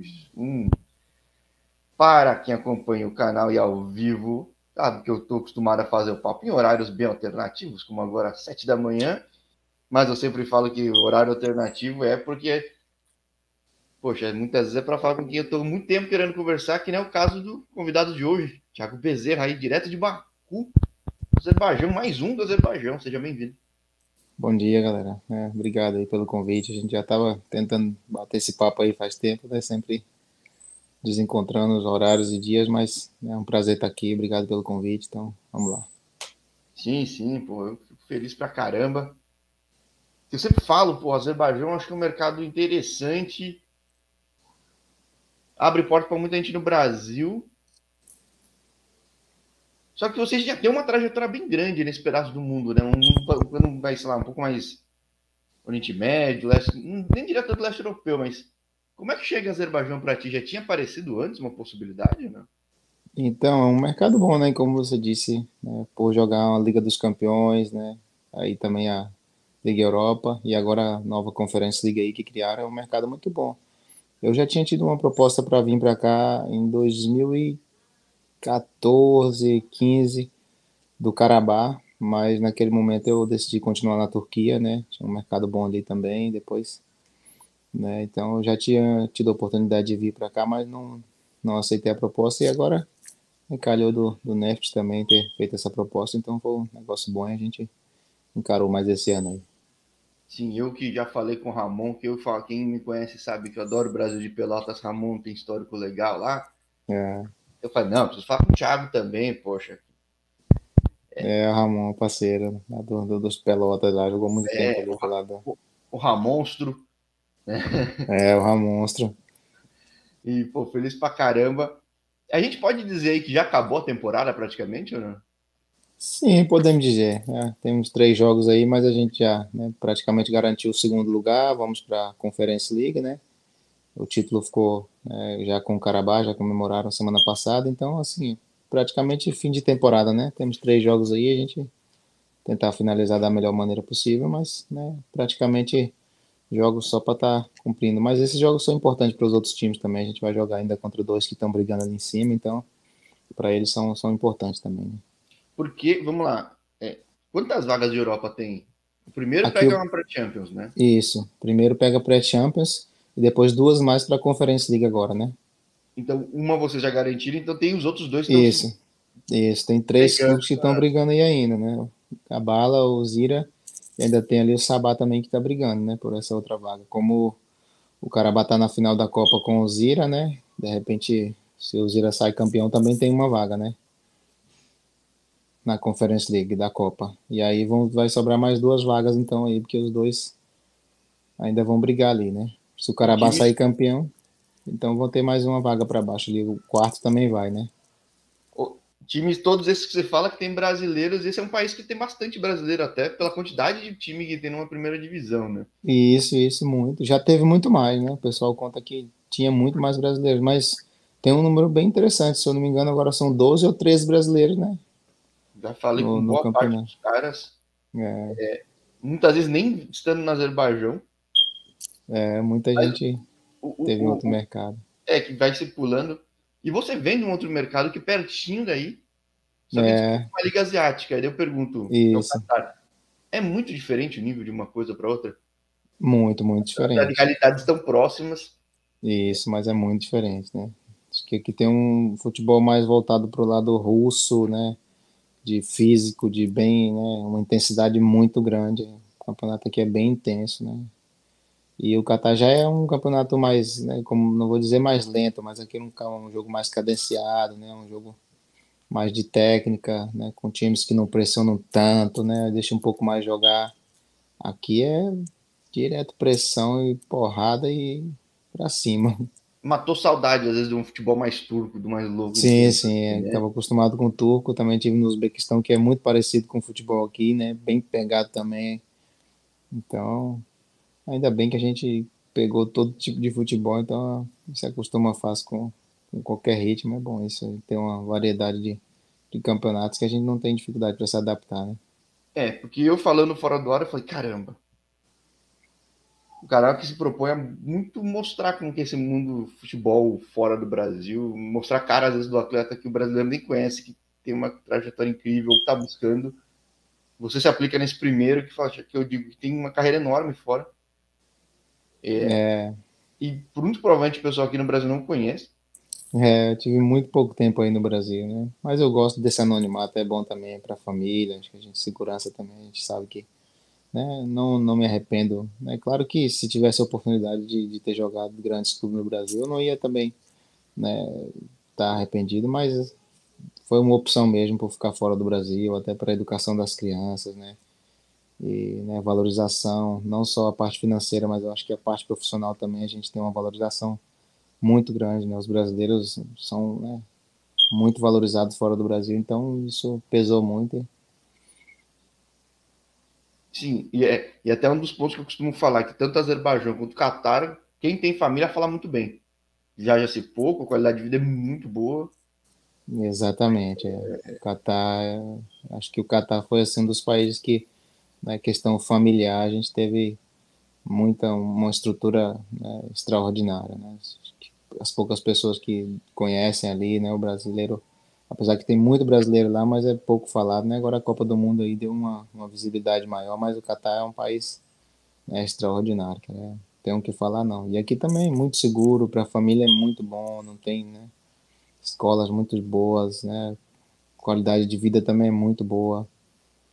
dois, um. Para quem acompanha o canal e ao vivo, sabe que eu estou acostumado a fazer o papo em horários bem alternativos, como agora às sete da manhã, mas eu sempre falo que horário alternativo é porque, poxa, muitas vezes é para falar com quem eu estou muito tempo querendo conversar, que nem é o caso do convidado de hoje, Thiago Bezerra, aí direto de Baku, Azerbaijão, mais um do Azerbaijão, seja bem-vindo. Bom dia, galera. É, obrigado aí pelo convite. A gente já estava tentando bater esse papo aí faz tempo, né? Sempre desencontrando os horários e dias, mas é um prazer estar aqui. Obrigado pelo convite. Então, vamos lá. Sim, sim, pô, eu fico feliz pra caramba. Eu sempre falo, pô, Azerbaijão acho que é um mercado interessante. Abre porta para muita gente no Brasil. Só que vocês já têm uma trajetória bem grande nesse pedaço do mundo, né? Um, um, vai, sei lá, um pouco mais Oriente Médio, leste, nem direto do leste europeu, mas como é que chega Azerbaijão para ti? Já tinha aparecido antes uma possibilidade, né? Então, é um mercado bom, né? Como você disse, né? por jogar uma Liga dos Campeões, né? Aí também a Liga Europa e agora a nova Conferência Liga aí que criaram, é um mercado muito bom. Eu já tinha tido uma proposta para vir para cá em 2000 e 14, 15 do Carabá, mas naquele momento eu decidi continuar na Turquia, né? Tinha um mercado bom ali também, depois, né? Então eu já tinha tido a oportunidade de vir para cá, mas não, não aceitei a proposta e agora calhou do, do Neft também ter feito essa proposta, então foi um negócio bom e a gente encarou mais esse ano aí. Sim, eu que já falei com o Ramon, que eu falo, quem me conhece sabe que eu adoro o Brasil de Pelotas, Ramon tem histórico legal lá. É. Eu falei, não, preciso falar com o Thiago também, poxa. É, é o Ramon, parceiro, lá do, do, dos Pelotas lá, jogou muito é, tempo lá. O, o Ramonstro. Né? É, o Ramonstro. E, pô, feliz pra caramba. A gente pode dizer aí que já acabou a temporada praticamente, ou não? Sim, podemos dizer. É, temos três jogos aí, mas a gente já né, praticamente garantiu o segundo lugar. Vamos para a Conferência League, né? O título ficou é, já com o Carabá, já comemoraram semana passada, então, assim, praticamente fim de temporada, né? Temos três jogos aí, a gente tentar finalizar da melhor maneira possível, mas, né, praticamente jogos só para estar tá cumprindo. Mas esses jogos são importantes para os outros times também. A gente vai jogar ainda contra dois que estão brigando ali em cima, então, para eles são, são importantes também. Né? Porque, vamos lá, é, quantas vagas de Europa tem? O primeiro Aqui pega uma pré-Champions, né? Isso, primeiro pega pré-Champions e depois duas mais para a Conferência League agora, né? Então, uma você já garantiu, então tem os outros dois que Isso, estão... isso. Tem três clubes que estão brigando aí ainda, né? A Bala, o Zira, e ainda tem ali o Sabá também que está brigando, né? Por essa outra vaga. Como o Carabá tá na final da Copa com o Zira, né? De repente, se o Zira sai campeão, também tem uma vaga, né? Na Conference League da Copa. E aí vão, vai sobrar mais duas vagas, então, aí, porque os dois ainda vão brigar ali, né? Se o Carabá sair campeão, então vão ter mais uma vaga para baixo ali. O quarto também vai, né? Times todos esses que você fala que tem brasileiros, esse é um país que tem bastante brasileiro até pela quantidade de time que tem numa primeira divisão, né? Isso, isso muito. Já teve muito mais, né? O pessoal conta que tinha muito mais brasileiros, mas tem um número bem interessante, se eu não me engano, agora são 12 ou 13 brasileiros, né? Já falei no, com boa parte dos caras. É. É, muitas vezes nem estando no Azerbaijão, é, muita Mas, gente o, teve o, outro o, mercado. É, que vai circulando. E você vem de um outro mercado que pertinho daí, só é. uma liga asiática. Aí eu pergunto, Isso. é muito diferente o nível de uma coisa para outra? Muito, muito diferente. As realidades estão próximas. Isso, mas é muito diferente, né? Acho que aqui tem um futebol mais voltado para o lado russo, né? De físico, de bem, né? Uma intensidade muito grande. O campeonato aqui é bem intenso, né? E o Catar já é um campeonato mais, né, como não vou dizer mais lento, mas aqui é um, jogo mais cadenciado, né, um jogo mais de técnica, né, com times que não pressionam tanto, né, deixa um pouco mais jogar. Aqui é direto pressão e porrada e para cima. Matou saudade às vezes de um futebol mais turco, do mais louco. Sim, assim, sim, estava né? acostumado com o turco, também tive no Uzbequistão que é muito parecido com o futebol aqui, né, bem pegado também. Então, Ainda bem que a gente pegou todo tipo de futebol, então se acostuma fácil com, com qualquer ritmo. É bom isso, ter uma variedade de, de campeonatos que a gente não tem dificuldade para se adaptar, né? É, porque eu falando fora do ar, eu falei, caramba. um canal que se propõe a muito mostrar como que é esse mundo futebol fora do Brasil, mostrar cara às vezes do atleta que o brasileiro nem conhece, que tem uma trajetória incrível, que está buscando. Você se aplica nesse primeiro que, fala, que eu digo que tem uma carreira enorme fora. É, é. E muito provavelmente o pessoal aqui no Brasil não conhece. É, eu tive muito pouco tempo aí no Brasil, né? Mas eu gosto desse anonimato, é bom também para a família, acho que a gente segurança também, a gente sabe que né, não, não me arrependo. É claro que se tivesse a oportunidade de, de ter jogado grandes clubes no Brasil, eu não ia também né, estar tá arrependido, mas foi uma opção mesmo por ficar fora do Brasil, até para a educação das crianças, né? E né, valorização, não só a parte financeira, mas eu acho que a parte profissional também a gente tem uma valorização muito grande, né? Os brasileiros são né, muito valorizados fora do Brasil, então isso pesou muito. Sim, e, é, e até um dos pontos que eu costumo falar, que tanto Azerbaijão quanto Catar, quem tem família fala muito bem. Viaja-se pouco, a qualidade de vida é muito boa. Exatamente. É. O Catar, acho que o Catar foi assim, um dos países que, na questão familiar, a gente teve muita uma estrutura né, extraordinária. Né? As poucas pessoas que conhecem ali, né, o brasileiro, apesar que tem muito brasileiro lá, mas é pouco falado. Né? Agora a Copa do Mundo aí deu uma, uma visibilidade maior, mas o Catar é um país né, extraordinário. Né? Tem o que falar não. E aqui também muito seguro para a família é muito bom, não tem, né? Escolas muito boas, né? Qualidade de vida também é muito boa.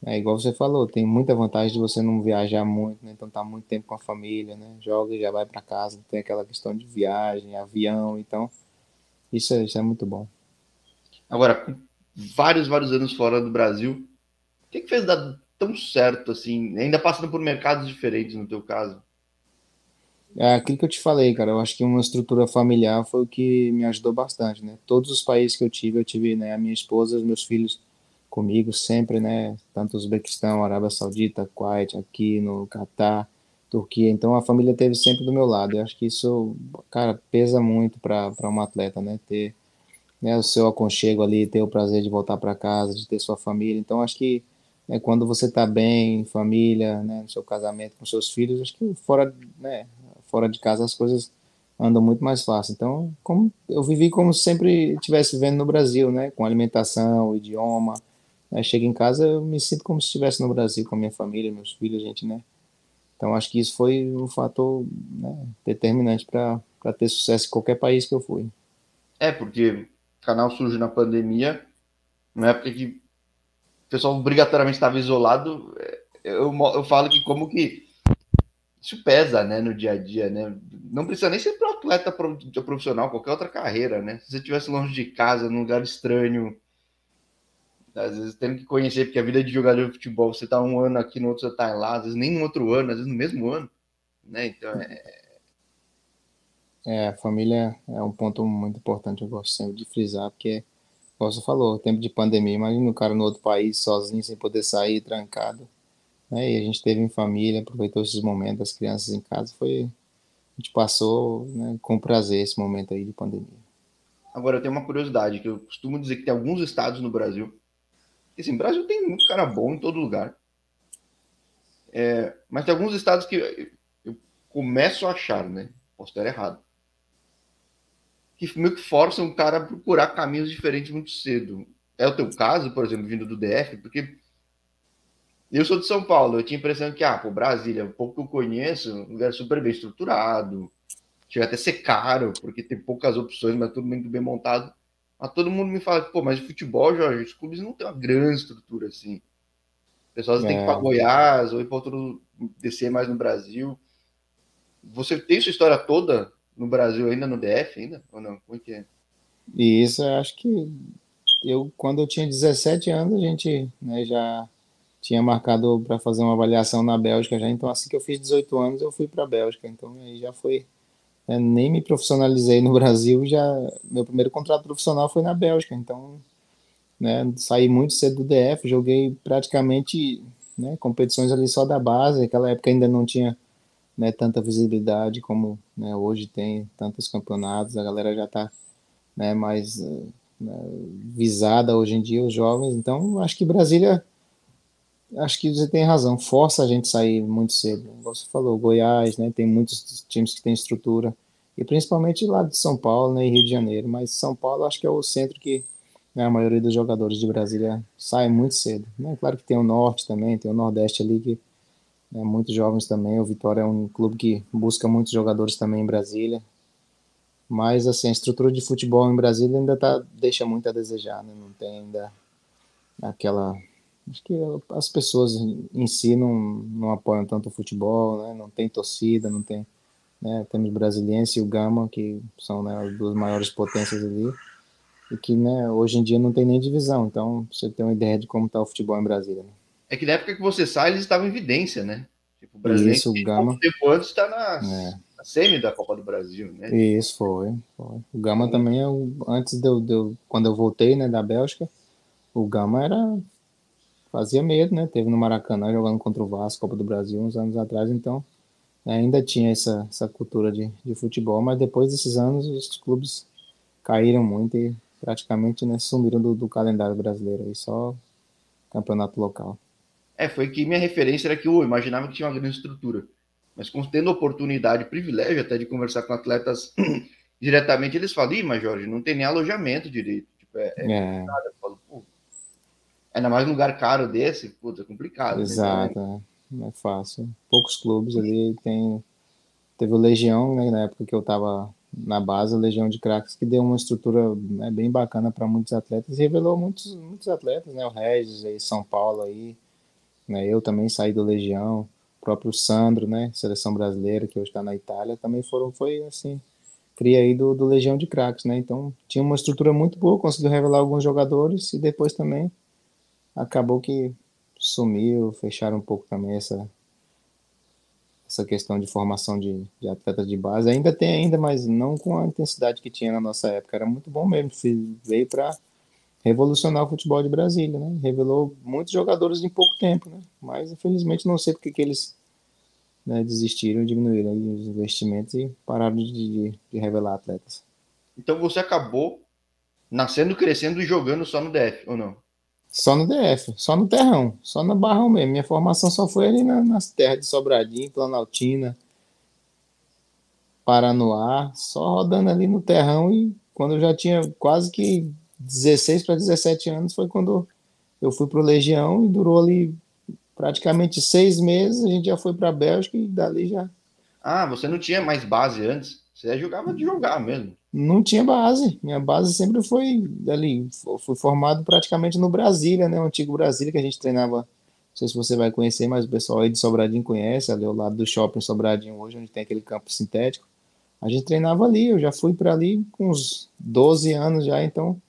É igual você falou, tem muita vantagem de você não viajar muito, né? Então tá muito tempo com a família, né? Joga e já vai para casa, não tem aquela questão de viagem, avião, então isso é, isso é muito bom. Agora, com vários, vários anos fora do Brasil, o que, que fez dar tão certo assim, ainda passando por mercados diferentes no teu caso? É aquilo que eu te falei, cara. Eu acho que uma estrutura familiar foi o que me ajudou bastante, né? Todos os países que eu tive, eu tive, né, a minha esposa, os meus filhos comigo sempre, né? Tanto Uzbequistão, Arábia Saudita, Kuwait, aqui no Catar, Turquia. Então a família teve sempre do meu lado. Eu acho que isso, cara, pesa muito para um atleta, né? Ter né, o seu aconchego ali, ter o prazer de voltar para casa, de ter sua família. Então acho que né, quando você está bem, família, né, no seu casamento com seus filhos, acho que fora, né, fora de casa as coisas andam muito mais fácil. Então, como eu vivi como se sempre estivesse vivendo no Brasil, né, com alimentação, idioma. Né, chego em casa, eu me sinto como se estivesse no Brasil com a minha família, meus filhos, gente, né. Então, acho que isso foi um fator né, determinante para ter sucesso em qualquer país que eu fui. É, porque o canal surge na pandemia, na época que o pessoal obrigatoriamente estava isolado. É, eu, eu falo que como que isso pesa, né, no dia a dia, né? Não precisa nem ser para atleta profissional, qualquer outra carreira, né? Se você estivesse longe de casa, num lugar estranho, às vezes tendo que conhecer, porque a vida de jogador de futebol, você tá um ano aqui, no outro você tá lá, às vezes nem no outro ano, às vezes no mesmo ano, né? Então é. É, a família é um ponto muito importante, eu gosto sempre de frisar, porque, como você falou, tempo de pandemia, imagina o cara no outro país, sozinho, sem poder sair, trancado né? E a gente teve em família, aproveitou esses momentos, as crianças em casa, foi a gente passou né, com prazer esse momento aí de pandemia. Agora eu tenho uma curiosidade que eu costumo dizer que tem alguns estados no Brasil, que assim, Brasil tem muito cara bom em todo lugar, é, mas tem alguns estados que eu começo a achar, né? Posso estar errado. Que meio que forçam o cara a procurar caminhos diferentes muito cedo. É o teu caso, por exemplo, vindo do DF, porque eu sou de São Paulo, eu tinha a impressão que, ah, pô, Brasília, pouco que eu conheço, um lugar super bem estruturado, chega até a ser caro, porque tem poucas opções, mas tudo muito bem montado. Mas todo mundo me fala, pô, mas futebol, Jorge, os clubes não têm uma grande estrutura assim. Pessoas é. têm que ir para Goiás ou ir para outro, descer mais no Brasil. Você tem sua história toda no Brasil ainda, no DF ainda? Ou não? Como é que é? Isso, eu acho que eu, quando eu tinha 17 anos, a gente né, já tinha marcado para fazer uma avaliação na Bélgica já, então assim que eu fiz 18 anos eu fui para a Bélgica, então aí já foi, né, nem me profissionalizei no Brasil, já meu primeiro contrato profissional foi na Bélgica, então né, saí muito cedo do DF, joguei praticamente né, competições ali só da base, naquela época ainda não tinha né, tanta visibilidade como né, hoje tem, tantos campeonatos, a galera já está né, mais né, visada hoje em dia, os jovens, então acho que Brasília acho que você tem razão, força a gente sair muito cedo. Você falou, Goiás, né? Tem muitos times que têm estrutura. E principalmente lá de São Paulo né, e Rio de Janeiro. Mas São Paulo acho que é o centro que né, a maioria dos jogadores de Brasília sai muito cedo. Né? Claro que tem o Norte também, tem o Nordeste ali que né, muitos jovens também. O Vitória é um clube que busca muitos jogadores também em Brasília. Mas assim, a estrutura de futebol em Brasília ainda tá, deixa muito a desejar, né? Não tem ainda aquela acho que as pessoas em si não, não apoiam tanto o futebol, né? Não tem torcida, não tem, né? Temos Brasiliense e o Gama, que são né, as duas maiores potências ali, e que, né, hoje em dia não tem nem divisão. Então, você tem uma ideia de como está o futebol em Brasília. Né? É que na época que você sai, eles estavam em evidência, né? Tipo, o Brasil Isso, o Gama. tempo antes está na, é. na semi da Copa do Brasil, né? Isso, foi. foi. O Gama também, é o, antes de eu, de eu, quando eu voltei, né, da Bélgica, o Gama era fazia medo, né? Teve no Maracanã jogando contra o Vasco, Copa do Brasil, uns anos atrás, então né, ainda tinha essa, essa cultura de, de futebol, mas depois desses anos os clubes caíram muito e praticamente né, sumiram do, do calendário brasileiro, aí só campeonato local. É, foi que minha referência era que eu imaginava que tinha uma grande estrutura, mas tendo oportunidade, privilégio até de conversar com atletas diretamente, eles falam, Ih, mas Jorge, não tem nem alojamento direito. Tipo, é, é, é. Eu falo, Ainda mais um lugar caro desse, puta, é complicado. Exato, né? não é fácil. Poucos clubes ali tem. Teve o Legião, né, na época que eu estava na base, o Legião de Craques, que deu uma estrutura né, bem bacana para muitos atletas e revelou muitos, muitos atletas, né? O Regis aí, São Paulo aí, né? Eu também saí do Legião, o próprio Sandro, né? Seleção brasileira, que hoje está na Itália, também foram, foi assim, cria aí do, do Legião de Craques, né? Então tinha uma estrutura muito boa, conseguiu revelar alguns jogadores e depois também acabou que sumiu, fecharam um pouco também essa essa questão de formação de, de atletas de base. Ainda tem ainda, mas não com a intensidade que tinha na nossa época. Era muito bom mesmo. Veio para revolucionar o futebol de Brasília, né? Revelou muitos jogadores em pouco tempo, né? Mas infelizmente não sei porque que eles né, desistiram, diminuíram os investimentos e pararam de, de, de revelar atletas. Então você acabou nascendo, crescendo e jogando só no DF, ou não? Só no DF, só no terrão, só no barrão mesmo. Minha formação só foi ali na, nas terras de Sobradinho, Planaltina, Paranoá, só rodando ali no terrão e quando eu já tinha quase que 16 para 17 anos foi quando eu fui para o Legião e durou ali praticamente seis meses, a gente já foi para a Bélgica e dali já. Ah, você não tinha mais base antes? Você jogava de jogar mesmo não tinha base. Minha base sempre foi ali. Fui formado praticamente no Brasília, né? O antigo Brasília que a gente treinava. Não sei se você vai conhecer, mas o pessoal aí de Sobradinho conhece, ali ao lado do shopping Sobradinho hoje, onde tem aquele campo sintético. A gente treinava ali, eu já fui para ali com uns 12 anos já, então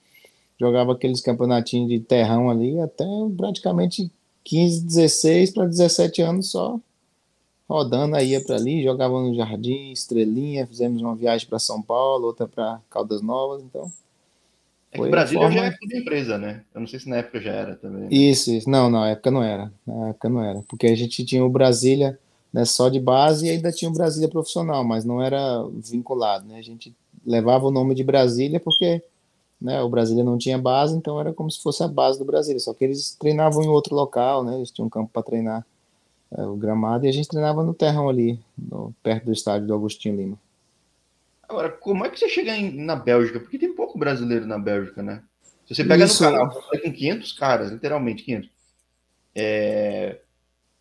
jogava aqueles campeonatinhos de terrão ali até praticamente 15, 16 para 17 anos só rodando, aí ia para ali, jogava no Jardim, Estrelinha, fizemos uma viagem para São Paulo, outra para Caldas Novas, então. É que Brasília forma... já é tudo empresa, né? Eu não sei se na época já era também. Né? Isso, isso. Não, não, na época não era. Na época não era. Porque a gente tinha o Brasília né, só de base e ainda tinha o Brasília profissional, mas não era vinculado, né? A gente levava o nome de Brasília porque né, o Brasília não tinha base, então era como se fosse a base do Brasília, só que eles treinavam em outro local, né? Eles tinham um campo para treinar o gramado, e a gente treinava no terrão ali, no, perto do estádio do Agostinho Lima. Agora, como é que você chega em, na Bélgica? Porque tem pouco brasileiro na Bélgica, né? Se você pega Isso. no canal, foi com 500 caras, literalmente 500. É...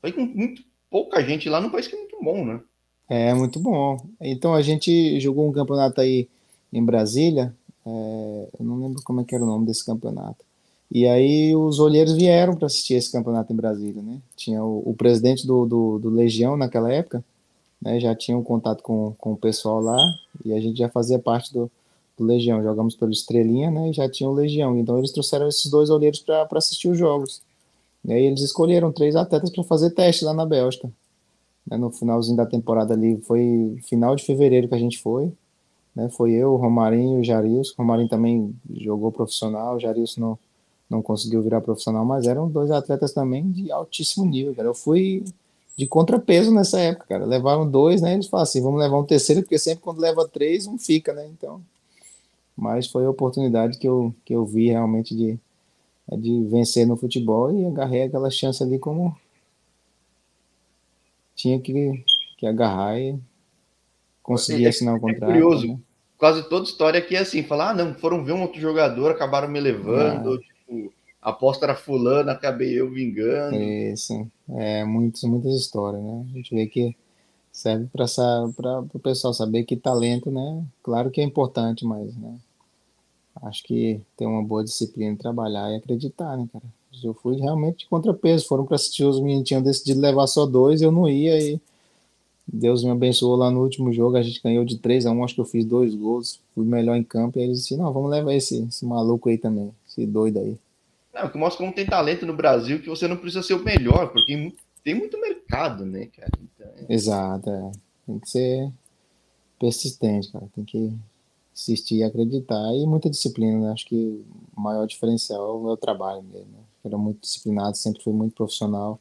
Foi com muito pouca gente lá no país que é muito bom, né? É, muito bom. Então a gente jogou um campeonato aí em Brasília, é... eu não lembro como é que era o nome desse campeonato. E aí os olheiros vieram para assistir esse campeonato em Brasília, né? Tinha o, o presidente do, do, do, Legião naquela época, né? Já tinha um contato com, com o pessoal lá e a gente já fazia parte do, do Legião. Jogamos pelo Estrelinha, né? E já tinha o Legião. Então eles trouxeram esses dois olheiros para assistir os jogos. E aí eles escolheram três atletas para fazer teste lá na Bélgica. Né? No finalzinho da temporada ali, foi final de fevereiro que a gente foi. Né? Foi eu, o Romarinho e o Jarilson. O Romarinho também jogou profissional, o Jarilson não não conseguiu virar profissional, mas eram dois atletas também de altíssimo nível, cara. Eu fui de contrapeso nessa época, cara. Levaram dois, né? Eles falaram assim, vamos levar um terceiro, porque sempre quando leva três, um fica, né? Então, mas foi a oportunidade que eu, que eu vi realmente de, é de vencer no futebol e agarrei aquela chance ali como tinha que, que agarrar e conseguir é, assinar o contrato. É curioso, né? quase toda história aqui é assim, falar, ah, não, foram ver um outro jogador, acabaram me levando, ah. A aposta era fulano, acabei eu vingando. Isso, é, muitas, muitas histórias, né? A gente vê que serve para o pessoal saber que talento, né? Claro que é importante, mas, né? Acho que ter uma boa disciplina, trabalhar e acreditar, né, cara? Eu fui realmente de contrapeso. Foram para assistir os meninos, tinham decidido levar só dois, eu não ia e Deus me abençoou lá no último jogo, a gente ganhou de 3 a 1 acho que eu fiz dois gols, fui melhor em campo, e eles disseram, não, vamos levar esse, esse maluco aí também, esse doido aí. Não, que mostra como tem talento no Brasil, que você não precisa ser o melhor, porque tem muito mercado, né, cara? Então, é... Exato, é. Tem que ser persistente, cara, tem que insistir e acreditar, e muita disciplina, né? acho que o maior diferencial é o meu trabalho mesmo, né? era muito disciplinado, sempre fui muito profissional,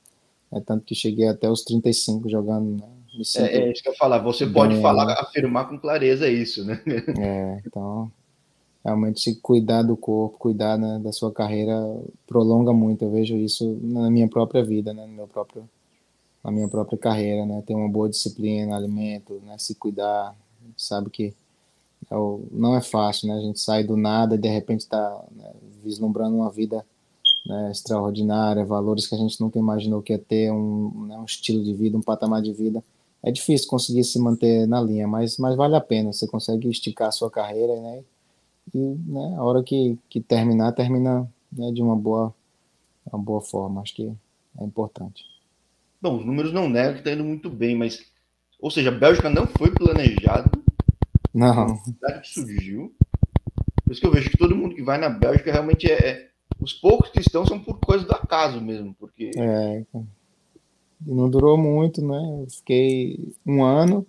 é tanto que cheguei até os 35 jogando, né? É, é, isso que eu falar. Você pode falar, afirmar com clareza isso, né? É, então realmente se cuidar do corpo, cuidar né, da sua carreira prolonga muito. Eu vejo isso na minha própria vida, né, no meu próprio, na minha própria carreira, né, ter uma boa disciplina, alimento, né, se cuidar, sabe que é não é fácil, né, a gente sai do nada e de repente está né, vislumbrando uma vida né, extraordinária, valores que a gente nunca imaginou que ia ter, um, né, um estilo de vida, um patamar de vida é difícil conseguir se manter na linha, mas, mas vale a pena. Você consegue esticar a sua carreira, né? E né, a hora que, que terminar, termina né, de uma boa, uma boa forma. Acho que é importante. Bom, os números não negam que está indo muito bem, mas. Ou seja, a Bélgica não foi planejado. Não. A que surgiu. Por isso que eu vejo que todo mundo que vai na Bélgica realmente é. é os poucos que estão são por coisa do acaso mesmo. Porque. É, não durou muito, né? fiquei um ano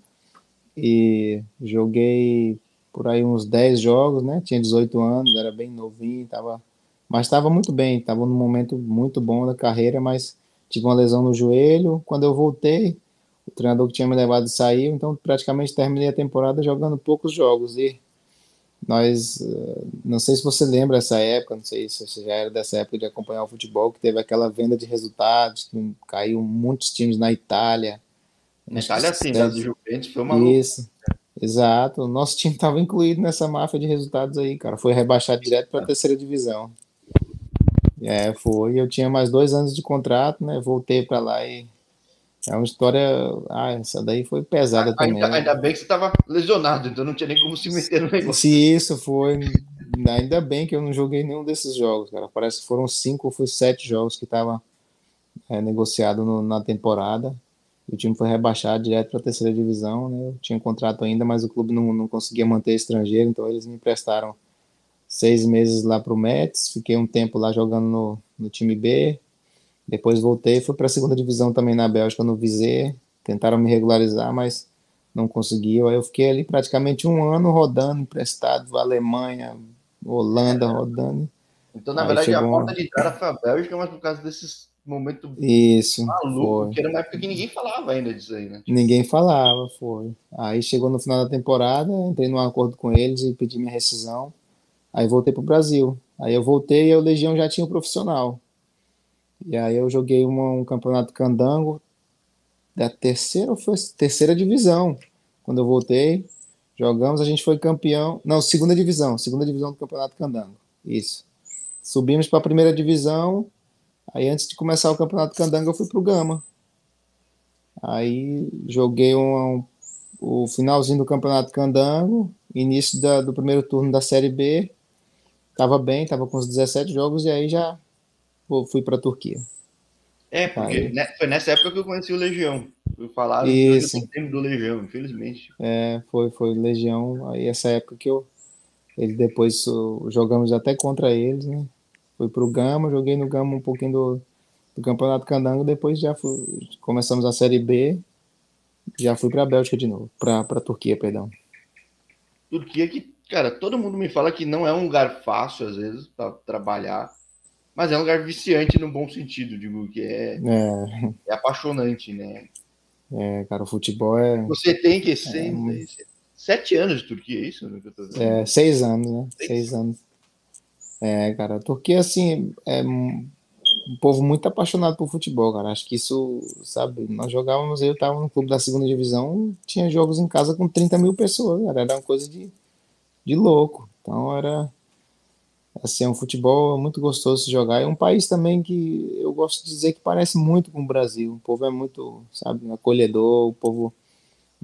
e joguei por aí uns 10 jogos, né? Tinha 18 anos, era bem novinho, tava, mas estava muito bem, estava num momento muito bom da carreira, mas tive uma lesão no joelho. Quando eu voltei, o treinador que tinha me levado saiu, então praticamente terminei a temporada jogando poucos jogos e nós, eh, não sei se você lembra essa época, não sei se você já era dessa época de acompanhar o futebol, que teve aquela venda de resultados, que caiu muitos times na Itália. Na Itália, sim, da Juventus foi uma Isso, exato. O nosso time estava incluído nessa máfia de resultados aí, cara. Foi rebaixado direto para a terceira divisão. É, foi. Eu tinha mais dois anos de contrato, né? Voltei para lá e é uma história. Ah, essa daí foi pesada ainda, também. Ainda bem que você estava lesionado, então não tinha nem como se meter no negócio. Se isso foi. Ainda bem que eu não joguei nenhum desses jogos, cara. Parece que foram cinco ou foi sete jogos que estava é, negociado no, na temporada. O time foi rebaixado direto para a terceira divisão. Né? Eu tinha um contrato ainda, mas o clube não, não conseguia manter estrangeiro, então eles me emprestaram seis meses lá para o Mets. Fiquei um tempo lá jogando no, no time B. Depois voltei, fui para a segunda divisão também na Bélgica, no Vizé. Tentaram me regularizar, mas não conseguiu. Aí eu fiquei ali praticamente um ano rodando, emprestado, Alemanha, Holanda, rodando. Então, na aí verdade, chegou... a porta de entrada foi a Bélgica, mas por causa desses momentos Isso, malucos, que era uma época que ninguém falava ainda disso aí, né? Ninguém falava, foi. Aí chegou no final da temporada, entrei num acordo com eles e pedi minha rescisão. Aí voltei para o Brasil. Aí eu voltei e o Legião já tinha o um profissional. E aí eu joguei uma, um campeonato candango da terceira foi terceira divisão. Quando eu voltei, jogamos, a gente foi campeão. Não, segunda divisão, segunda divisão do campeonato candango. Isso. Subimos para a primeira divisão. Aí antes de começar o campeonato candango, eu fui pro Gama. Aí joguei um, o finalzinho do campeonato candango, início da, do primeiro turno da Série B. Tava bem, tava com os 17 jogos e aí já fui para a Turquia. É, porque Aí. foi nessa época que eu conheci o Legião. Fui falar Isso. do Legião, infelizmente. É, foi, foi Legião. Aí essa época que eu. Ele depois jogamos até contra eles, né? Fui pro Gama, joguei no Gama um pouquinho do, do Campeonato Candango, depois já fui, começamos a Série B, já fui para a Bélgica de novo, para a Turquia, perdão. Turquia que, cara, todo mundo me fala que não é um lugar fácil às vezes para trabalhar. Mas é um lugar viciante no bom sentido, digo, que é, é. é apaixonante, né? É, cara, o futebol é. Você tem que ser. É, sete anos de Turquia, é isso? É, seis anos, né? Seis, seis anos. É, cara, a Turquia, assim, é um povo muito apaixonado por futebol, cara. Acho que isso, sabe, nós jogávamos, eu tava no clube da segunda divisão, tinha jogos em casa com 30 mil pessoas, cara. Era uma coisa de, de louco. Então era, assim, é um futebol muito gostoso de jogar. É um país também que eu gosto de dizer que parece muito com o Brasil. O povo é muito, sabe, acolhedor, o povo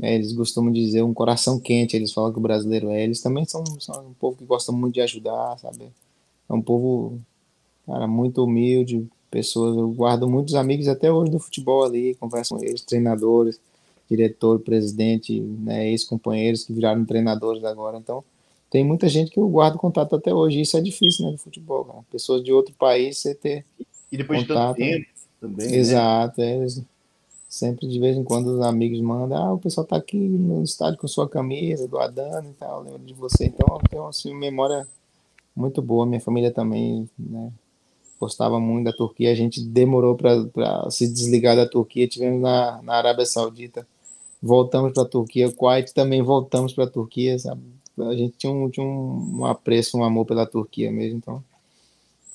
é, eles costumam dizer um coração quente, eles falam que o brasileiro é. Eles também são, são um povo que gosta muito de ajudar, sabe? É um povo, cara, muito humilde, pessoas. Eu guardo muitos amigos até hoje do futebol ali, converso com eles, treinadores, diretor, presidente, né, ex-companheiros que viraram treinadores agora. Então, tem muita gente que eu guardo contato até hoje. Isso é difícil, né, do futebol, cara. Pessoas de outro país, você ter. E depois contato, de tanto tempo também. Né? Exato, né? é, Sempre de vez em quando os amigos mandam, ah, o pessoal tá aqui no estádio com sua camisa, do Adano e tal, lembro de você. Então, eu tenho assim, memória muito boa. Minha família também, né? Gostava muito da Turquia. A gente demorou para se desligar da Turquia. Tivemos na, na Arábia Saudita, voltamos para a Turquia. Kuwait também voltamos para a Turquia, sabe? A gente tinha um, tinha um apreço, um amor pela Turquia mesmo, então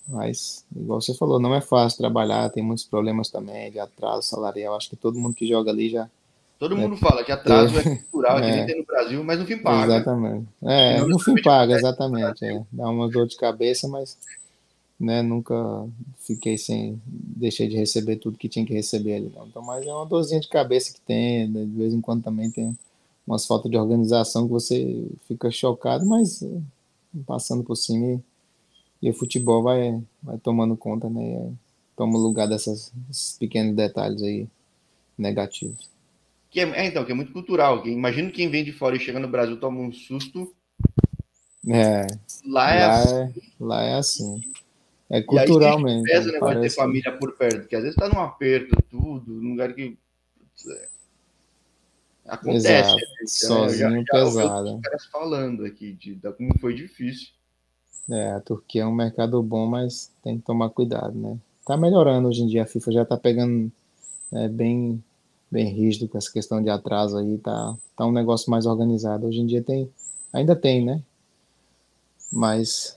mas, igual você falou, não é fácil trabalhar, tem muitos problemas também de atraso salarial. Acho que todo mundo que joga ali já. Todo mundo fala que atraso é, é cultural, é. que nem tem no Brasil, mas no fim paga. Exatamente. É, no fim paga, exatamente. É. Dá uma dor de cabeça, mas né, nunca fiquei sem. Deixei de receber tudo que tinha que receber ali. Não. Então, mas é uma dorzinha de cabeça que tem, né, de vez em quando também tem umas faltas de organização que você fica chocado, mas eh, passando por cima e e o futebol vai, vai tomando conta, né? Toma lugar dessas, desses pequenos detalhes aí negativos. Que é, é, então, que é muito cultural. Que, imagino quem vem de fora e chega no Brasil toma um susto. É. Lá é, lá assim. É, lá é assim. É cultural mesmo. Pesa o negócio de ter família por perto, porque às vezes tá num aperto, tudo, num lugar que. É, acontece. Exato. Né? Sozinho já, já pesado. Os caras falando aqui de, de como foi difícil. É, a Turquia é um mercado bom, mas tem que tomar cuidado, né? Tá melhorando hoje em dia, a FIFA já tá pegando é, bem, bem rígido com essa questão de atraso aí, tá, tá um negócio mais organizado. Hoje em dia tem, ainda tem, né? Mas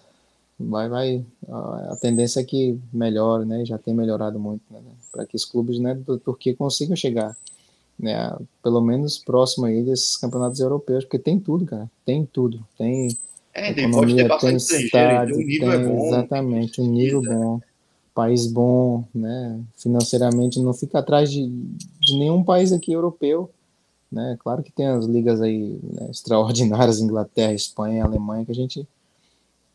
vai, vai, a tendência é que melhore, né? Já tem melhorado muito, né? Para que os clubes, né, da Turquia consigam chegar, né? Pelo menos próximo aí desses campeonatos europeus, porque tem tudo, cara, tem tudo, tem é, tem, pode ter bastante estrangeiro, o nível é tem, é bom. Exatamente, um nível bom, país bom, né? Financeiramente não fica atrás de, de nenhum país aqui europeu, né? Claro que tem as ligas aí né, extraordinárias, Inglaterra, Espanha, Alemanha, que a gente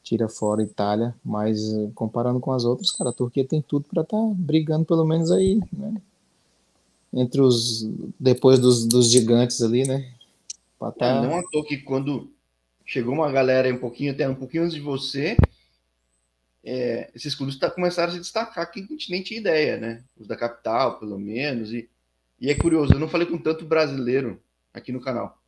tira fora Itália, mas comparando com as outras, cara, a Turquia tem tudo para estar tá brigando pelo menos aí, né? Entre os depois dos, dos gigantes ali, né? Pra tá... é, não à toa que quando chegou uma galera um pouquinho, até um pouquinho antes de você, é, esses clubes tá, começaram a se destacar que a gente nem tinha ideia, né? Os da capital, pelo menos. E, e é curioso, eu não falei com tanto brasileiro aqui no canal.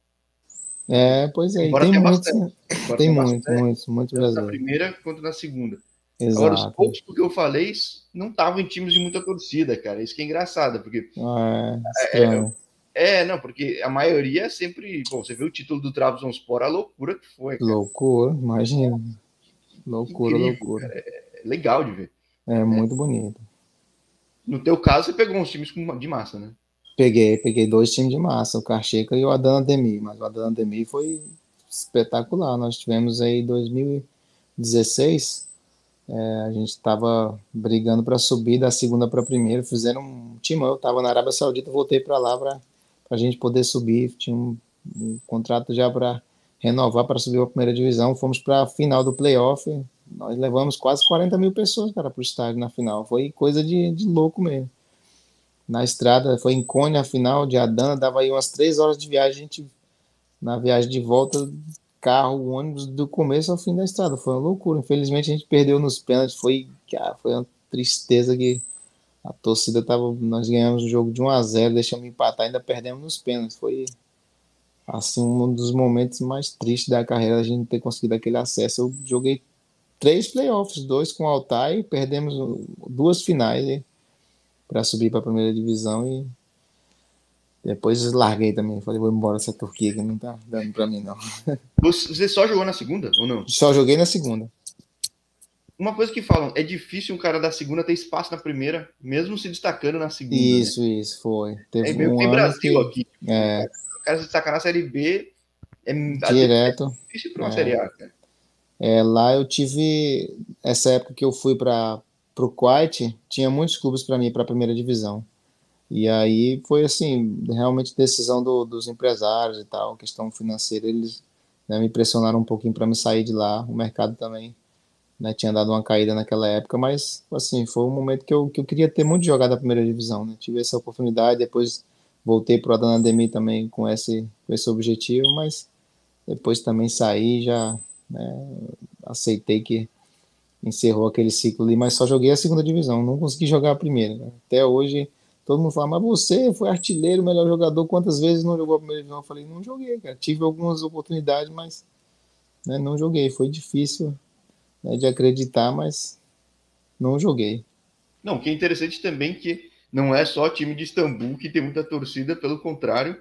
É, pois é, Embora tem muitos, né? tem muitos, muitos, muitos brasileiros. Na primeira quanto na segunda. Exato. Agora, os poucos que eu falei não estavam em times de muita torcida, cara. Isso que é engraçado, porque ah, é, é, é, não, porque a maioria é sempre. Bom, você viu o título do Trabzonspor, a loucura que foi. Cara. Loucura, imagina. Loucura, Incrível, loucura. É legal de ver. É, é, muito bonito. No teu caso, você pegou uns times de massa, né? Peguei, peguei dois times de massa, o Carcheca e o Adana Demi, mas o Adana Demi foi espetacular. Nós tivemos aí 2016, é, a gente estava brigando para subir da segunda para a primeira, fizeram um time, eu estava na Arábia Saudita, voltei para lá para para a gente poder subir. Tinha um, um contrato já para renovar para subir a primeira divisão. Fomos para a final do playoff. Nós levamos quase 40 mil pessoas, para o estádio na final. Foi coisa de, de louco mesmo. Na estrada, foi em Cone a final de Adana, dava aí umas três horas de viagem. A gente, na viagem de volta, carro, ônibus, do começo ao fim da estrada. Foi uma loucura. Infelizmente, a gente perdeu nos pênaltis. Foi, cara, foi uma tristeza que a torcida tava. Nós ganhamos o jogo de 1 a 0 deixamos empatar, ainda perdemos nos pênaltis. Foi assim um dos momentos mais tristes da carreira a gente ter conseguido aquele acesso. Eu joguei três playoffs, dois com o Altai, perdemos duas finais para subir para a primeira divisão e depois larguei também. Falei, vou embora essa Turquia que não tá dando para mim não. Você só jogou na segunda ou não? Só joguei na segunda. uma coisa que falam, é difícil um cara da segunda ter espaço na primeira, mesmo se destacando na segunda. Isso, né? isso, foi. Teve é meio um que Brasil que... aqui. É. Cara se destacar na Série B é direto. É difícil para uma é. Série A. Né? É, lá eu tive, essa época que eu fui para o Kuwait, tinha muitos clubes para mim para a primeira divisão. E aí foi assim, realmente decisão do, dos empresários e tal, questão financeira, eles né, me pressionaram um pouquinho para me sair de lá. O mercado também né, tinha dado uma caída naquela época, mas assim, foi um momento que eu, que eu queria ter muito jogado a primeira divisão, né? Tive essa oportunidade, depois voltei para o Adanademi também com esse, com esse objetivo, mas depois também saí, já né, aceitei que encerrou aquele ciclo ali, mas só joguei a segunda divisão, não consegui jogar a primeira. Né? Até hoje, todo mundo fala, mas você foi artilheiro, melhor jogador, quantas vezes não jogou a primeira divisão? Eu falei, não joguei, cara. Tive algumas oportunidades, mas né, não joguei. Foi difícil né, de acreditar, mas não joguei. Não, o que é interessante também que não é só time de Istambul que tem muita torcida, pelo contrário.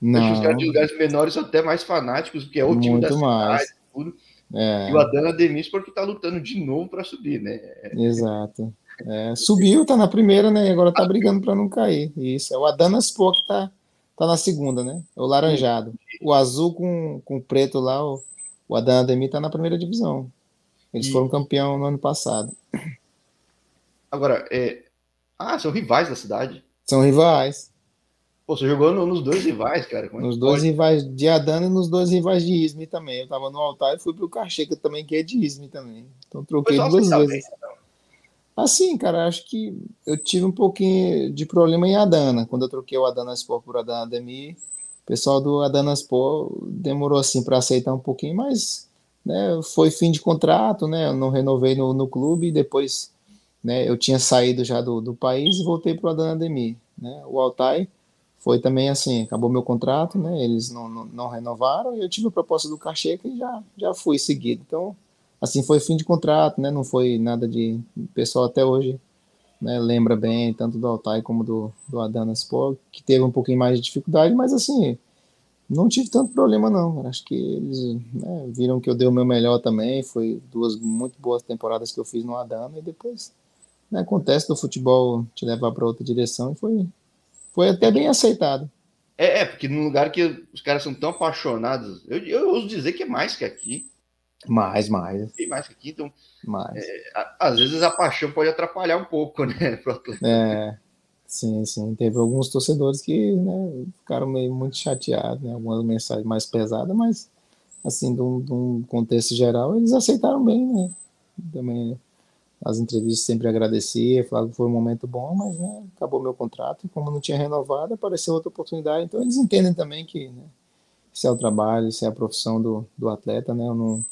Não. Acho que os caras de lugares menores são até mais fanáticos, porque é o time Muito da mais. cidade, tudo. É, E o Adana Denis porque tá lutando de novo para subir, né? exato. É, subiu, tá na primeira, né? e Agora tá brigando para não cair. Isso, é o Adanaspor que tá, tá na segunda, né? É o laranjado. O azul com, com o preto lá, o, o Adana Demi tá na primeira divisão. Eles foram campeão no ano passado. Agora, é... ah, são rivais da cidade. São rivais. Pô, você jogou no- nos dois rivais, cara. Como é Nos dois pode? rivais de Adana e nos dois rivais de Isme também. Eu tava no altar e fui pro Cacheca também, que é de Isme também. Então troquei duas você tá vezes. Assim, cara, acho que eu tive um pouquinho de problema em Adana. Quando eu troquei o Adana Sport por Adana Demi, o pessoal do Adana Sport demorou assim para aceitar um pouquinho, mas né, foi fim de contrato, né? Eu não renovei no, no clube e depois né, eu tinha saído já do, do país e voltei para o Adana Demi. Né? O Altai foi também assim, acabou meu contrato, né? Eles não, não, não renovaram e eu tive a proposta do Cacheca e já, já fui seguido. Então, assim, foi fim de contrato, né? Não foi nada de. O pessoal até hoje né, lembra bem, tanto do Altai como do, do Adana Sport, que teve um pouquinho mais de dificuldade, mas assim, não tive tanto problema, não. Acho que eles né, viram que eu dei o meu melhor também. Foi duas muito boas temporadas que eu fiz no Adana e depois né, acontece do futebol te levar para outra direção e foi, foi até bem aceitado. É, é, porque num lugar que os caras são tão apaixonados, eu, eu ouso dizer que é mais que aqui. Mais, mais, Tem mais que aqui, então mais. a- às vezes a paixão pode atrapalhar um pouco, né, pro atleta. É, sim, sim. Teve alguns torcedores que né, ficaram meio muito chateados, né? Algumas mensagens mais pesadas, mas assim, de um contexto geral, eles aceitaram bem, né? Também as entrevistas sempre agradecia, falavam que foi um momento bom, mas né, acabou meu contrato e como não tinha renovado, apareceu outra oportunidade. Então eles entendem também que né, isso é o trabalho, isso é a profissão do, do atleta, né? Eu não,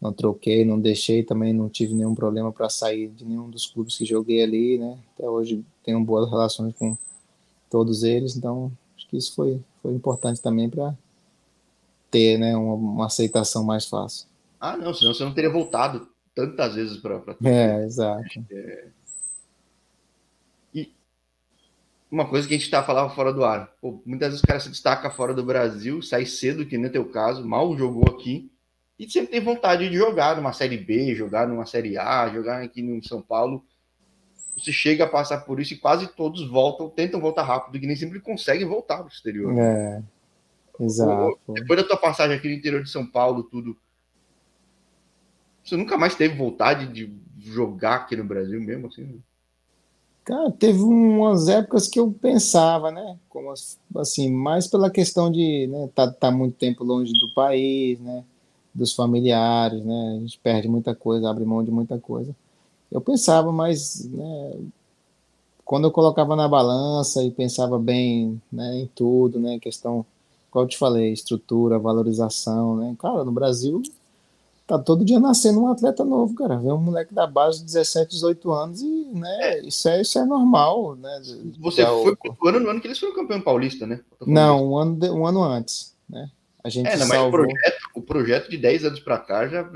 não troquei, não deixei, também não tive nenhum problema para sair de nenhum dos clubes que joguei ali, né? Até hoje tenho boas relações com todos eles, então acho que isso foi, foi importante também para ter, né, uma, uma aceitação mais fácil. Ah, não, senão você não teria voltado tantas vezes para. É, exato. Uma coisa que a gente tá falando fora do ar. Pô, muitas vezes o cara se destaca fora do Brasil, sai cedo, que nem é teu caso, mal jogou aqui, e sempre tem vontade de jogar numa Série B, jogar numa Série A, jogar aqui no São Paulo. Você chega a passar por isso e quase todos voltam, tentam voltar rápido, que nem sempre conseguem voltar pro exterior. É, exato. Depois da tua passagem aqui no interior de São Paulo, tudo. Você nunca mais teve vontade de jogar aqui no Brasil mesmo, assim? Cara, teve umas épocas que eu pensava, né? Como as- assim, mais pela questão de né, tá, tá muito tempo longe do país, né? Dos familiares, né? A gente perde muita coisa, abre mão de muita coisa. Eu pensava, mas né, quando eu colocava na balança e pensava bem, né, em tudo, né? Questão, como eu te falei, estrutura, valorização, né? Cara, no Brasil tá todo dia nascendo um atleta novo, cara. Vem um moleque da base de 17, 18 anos e, né, isso é, isso é normal, né? Você o- foi pro ano no ano que eles foram campeão paulista, né? Não, um ano, de- um ano antes, né? A gente É, não, mas o salvou. projeto, o projeto de 10 anos pra cá já.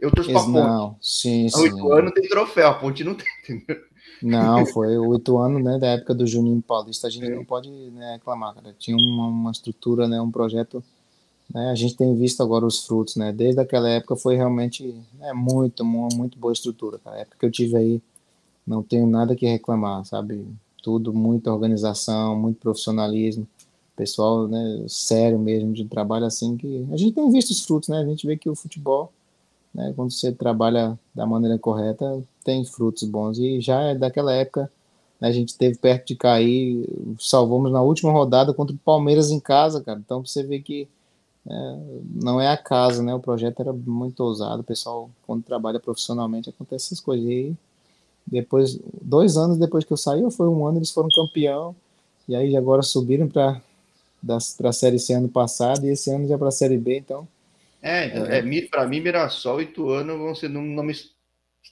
Eu torço pra ponte. Não, sim, Há oito anos tem troféu, a ponte não tem. entendeu? Não, foi oito anos, né? Da época do Juninho Paulista, a gente É. não pode né, reclamar, cara. Tinha uma, uma estrutura, né? Um projeto né, a gente tem visto agora os frutos, né? Desde aquela época foi realmente né, muito, muito boa estrutura. A época que eu tive aí, não tenho nada que reclamar, sabe? Tudo, muita organização, muito profissionalismo, pessoal, né, sério mesmo de trabalho assim que a gente tem visto os frutos, né? A gente vê que o futebol, né, quando você trabalha da maneira correta, tem frutos bons e já é daquela época né, a gente teve perto de cair, salvamos na última rodada contra o Palmeiras em casa, cara. Então você vê que é, não é a casa, né? O projeto era muito ousado. O pessoal, quando trabalha profissionalmente, acontece essas coisas. E depois, dois anos depois que eu saí, ou foi um ano, eles foram campeão. E aí agora subiram para a Série C ano passado e esse ano já para a Série B, então. É, então, é, é para mim, Mirassol e Ituano vão ser nomes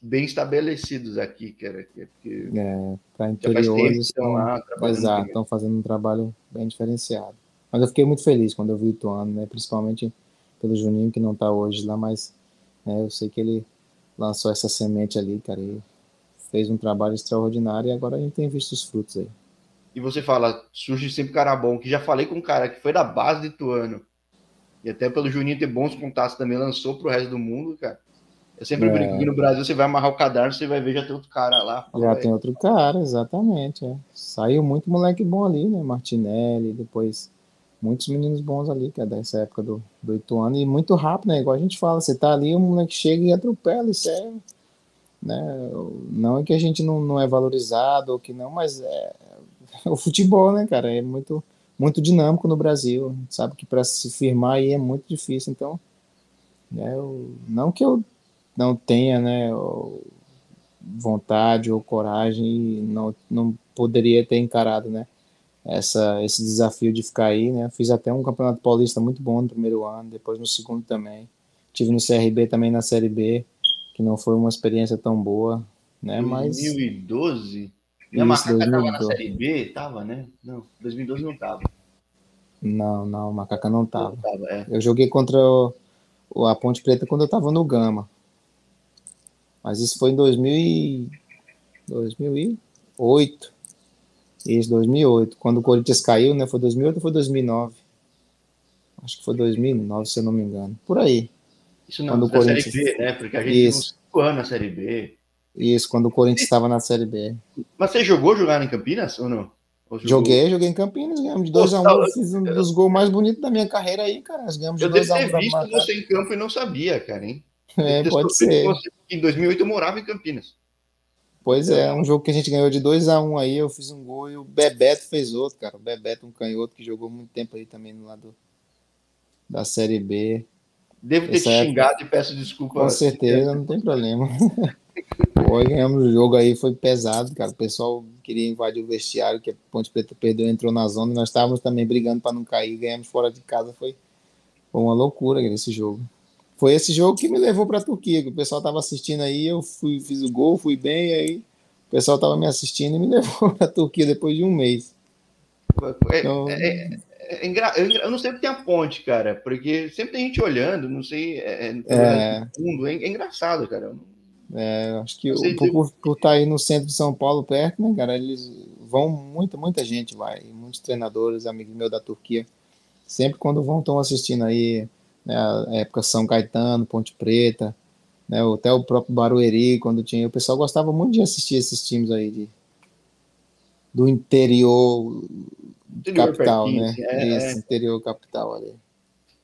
bem estabelecidos aqui, cara. Porque é, para interiores estão, lá, exato, estão fazendo um trabalho bem diferenciado. Mas eu fiquei muito feliz quando eu vi o Ituano, né? Principalmente pelo Juninho, que não está hoje lá, mas né, eu sei que ele lançou essa semente ali, cara, e fez um trabalho extraordinário e agora a gente tem visto os frutos aí. E você fala, surge sempre cara bom, que já falei com um cara que foi da base do Ituano, e até pelo Juninho ter bons contatos também, lançou pro resto do mundo, cara. Eu sempre é. brinco que no Brasil você vai amarrar o cadarço, você vai ver já tem outro cara lá. Já tem outro cara, exatamente. É. Saiu muito moleque bom ali, né? Martinelli, depois muitos meninos bons ali, que é dessa época do, do Ituano, e muito rápido, né? Igual a gente fala, você tá ali, o moleque chega e atropela, isso é. Né? Não é que a gente não, não é valorizado ou que não, mas é, o futebol, né, cara? É muito, muito dinâmico no Brasil. Sabe que para se firmar aí é muito difícil, então. Né, eu, não que eu não tenha né, vontade ou coragem, não, não poderia ter encarado né, essa, esse desafio de ficar aí. Né? Fiz até um campeonato paulista muito bom no primeiro ano, depois no segundo também. Tive no CRB também na Série B, que não foi uma experiência tão boa. Né? 2012? E a Macaca estava na Série B? Tava, né? Não, 2012 não tava. Não, não, Macaca não tava. Não tava é. Eu joguei contra o, a Ponte Preta quando eu tava no Gama. Mas isso foi em 2000 e... 2008. Isso, 2008. Quando o Corinthians caiu, né? Foi 2008 ou foi 2009? Acho que foi 2009, se eu não me engano. Por aí. Isso não, quando o Corinthians... Série B, né? Porque a gente isso. uns na Série B. Isso, quando o Corinthians estava na Série B. Mas você jogou jogar em Campinas ou não? Ou joguei, joguei em Campinas, ganhamos de 2x1. Um, tá, fiz um dos gols mais bonitos da minha carreira aí, cara. Nós ganhamos de 2x1. Eu devo ter visto você em campo e não sabia, cara, hein? É, pode ser. Em 2008 eu morava em Campinas. Pois é, um jogo que a gente ganhou de 2 a 1 um aí, eu fiz um gol e o Bebeto fez outro, cara. O Bebeto, um canhoto que jogou muito tempo aí também no lado da Série B. Devo ter Essa te xingado época... e peço desculpa. Com certeza, não tem problema. Pô, ganhamos o jogo aí, foi pesado, cara. O pessoal queria invadir o vestiário, que a Ponte Preta perdeu, entrou na zona, nós estávamos também brigando para não cair, ganhamos fora de casa, foi, foi uma loucura esse jogo foi esse jogo que me levou para a Turquia, que o pessoal estava assistindo aí, eu fui, fiz o gol, fui bem, aí o pessoal estava me assistindo e me levou para a Turquia depois de um mês. É, então... é, é, é. Eu não sei o que tem a ponte, cara, porque sempre tem gente olhando, não sei, é, é, é. fundo, é, engraçado, cara. É, acho que por, por, por estar tá aí no centro de São Paulo, perto, né, cara, eles vão, muita, muita gente vai, muitos treinadores, amigos meus da Turquia, sempre quando vão estão assistindo aí né, a época São Caetano, Ponte Preta, né, até o próprio Barueri, quando tinha, o pessoal gostava muito de assistir esses times aí de, do interior, interior capital, né? É, Isso, é. interior capital ali.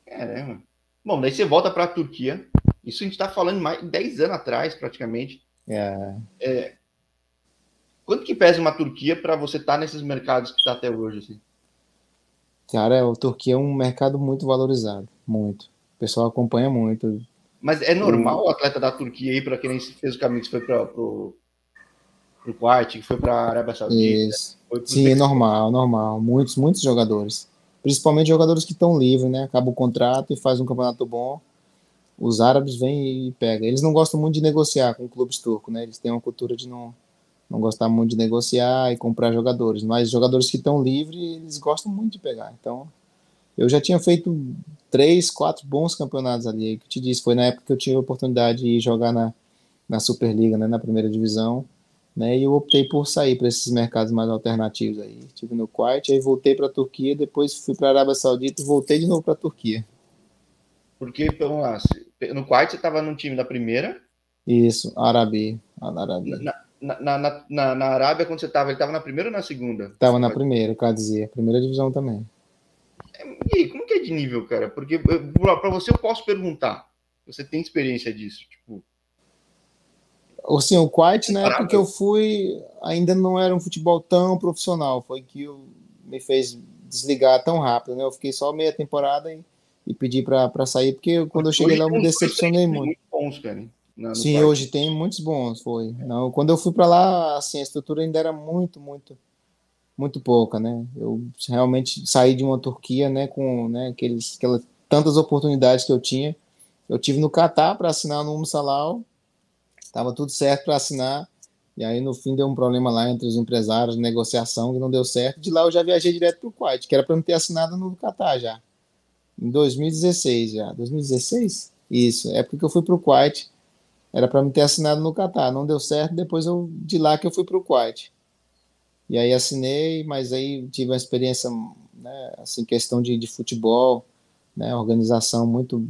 Caramba. Bom, daí você volta para a Turquia. Isso a gente está falando mais de 10 anos atrás, praticamente. É. é. Quanto que pesa uma Turquia para você estar tá nesses mercados que está até hoje? Assim? Cara, a Turquia é um mercado muito valorizado, muito. O pessoal acompanha muito. Mas é normal o atleta da Turquia aí, para quem fez o caminho que foi para pro, pro Kuwait, que foi para a Arábia Saudita? Isso. Sim, é normal, normal. Muitos, muitos jogadores. Principalmente jogadores que estão livres, né? Acaba o contrato e faz um campeonato bom. Os árabes vêm e pegam. Eles não gostam muito de negociar com clubes turcos, né? Eles têm uma cultura de não, não gostar muito de negociar e comprar jogadores. Mas jogadores que estão livres, eles gostam muito de pegar. Então, eu já tinha feito três, quatro bons campeonatos ali. Que te disse, foi na época que eu tive a oportunidade de jogar na, na Superliga, né, na primeira divisão. Né, e eu optei por sair para esses mercados mais alternativos aí. Estive no Kuwait, aí voltei para a Turquia, depois fui para a Arábia Saudita e voltei de novo para a Turquia. Porque, vamos lá, no quarto você estava no time da primeira. Isso, Arabi. Arabi. Na, na, na, na, na Arábia, quando você estava, ele estava na primeira ou na segunda? Estava na primeira, o cara dizia. Primeira divisão também. E aí, como que é de nível, cara? Porque para você eu posso perguntar. Você tem experiência disso? Tipo. Assim, o Quiet, na época que eu fui, ainda não era um futebol tão profissional. Foi que me fez desligar tão rápido, né? Eu fiquei só meia temporada e, e pedi para sair, porque quando eu cheguei lá eu me decepcionei muito. muito bons, cara. Sim, hoje tem muitos bons, foi. Não, quando eu fui para lá, assim, a estrutura ainda era muito, muito, muito pouca, né? Eu realmente saí de uma Turquia, né, com, né, aqueles, aquelas tantas oportunidades que eu tinha. Eu tive no Catar para assinar no Umsalau, estava tudo certo para assinar. E aí, no fim, deu um problema lá entre os empresários, negociação, que não deu certo. De lá, eu já viajei direto para o Kuwait, que era para me ter assinado no Catar já. Em 2016 já. 2016? Isso. É porque eu fui para o Kuwait. Era para me ter assinado no Catar. Não deu certo. Depois, eu, de lá que eu fui para o Kuwait. E aí, assinei, mas aí tive uma experiência, né, assim, questão de, de futebol, né, organização muito...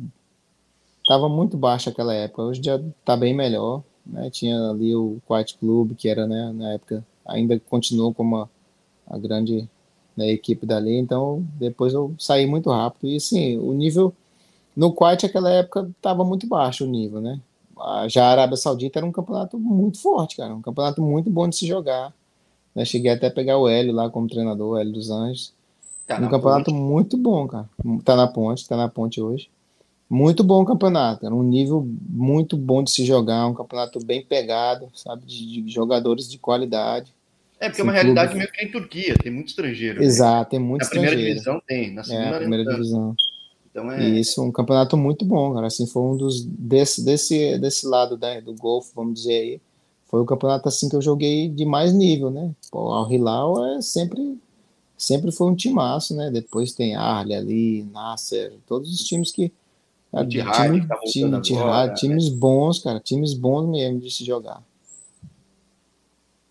Estava muito baixa aquela época. Hoje já está bem melhor né? Tinha ali o Quiet Club, que era, né, na época, ainda continuou como a, a grande né, equipe dali, então depois eu saí muito rápido. E sim, o nível no Quiet naquela época estava muito baixo o nível, né? Já a Arábia Saudita era um campeonato muito forte, cara, um campeonato muito bom de se jogar. Né? Cheguei até a pegar o Hélio lá como treinador, o Hélio dos Anjos. Tá um campeonato ponte. muito bom, cara. Tá na ponte, tá na ponte hoje. Muito bom o campeonato, era um nível muito bom de se jogar, um campeonato bem pegado, sabe, de, de jogadores de qualidade. É, porque é uma realidade meio que é em Turquia, tem muito estrangeiro. Né? Exato, tem muito na estrangeiro. Na primeira divisão tem, na segunda é, primeira divisão. Então é... Isso, um campeonato muito bom, cara, assim, foi um dos, desse, desse, desse lado né, do golfe, vamos dizer aí, foi o campeonato assim que eu joguei de mais nível, né, o Al Hilal é sempre, sempre foi um timaço, né, depois tem Arle ali, Nasser, todos os times que Cara, time, tá time, agora, né? times bons, cara, times bons mesmo de se jogar.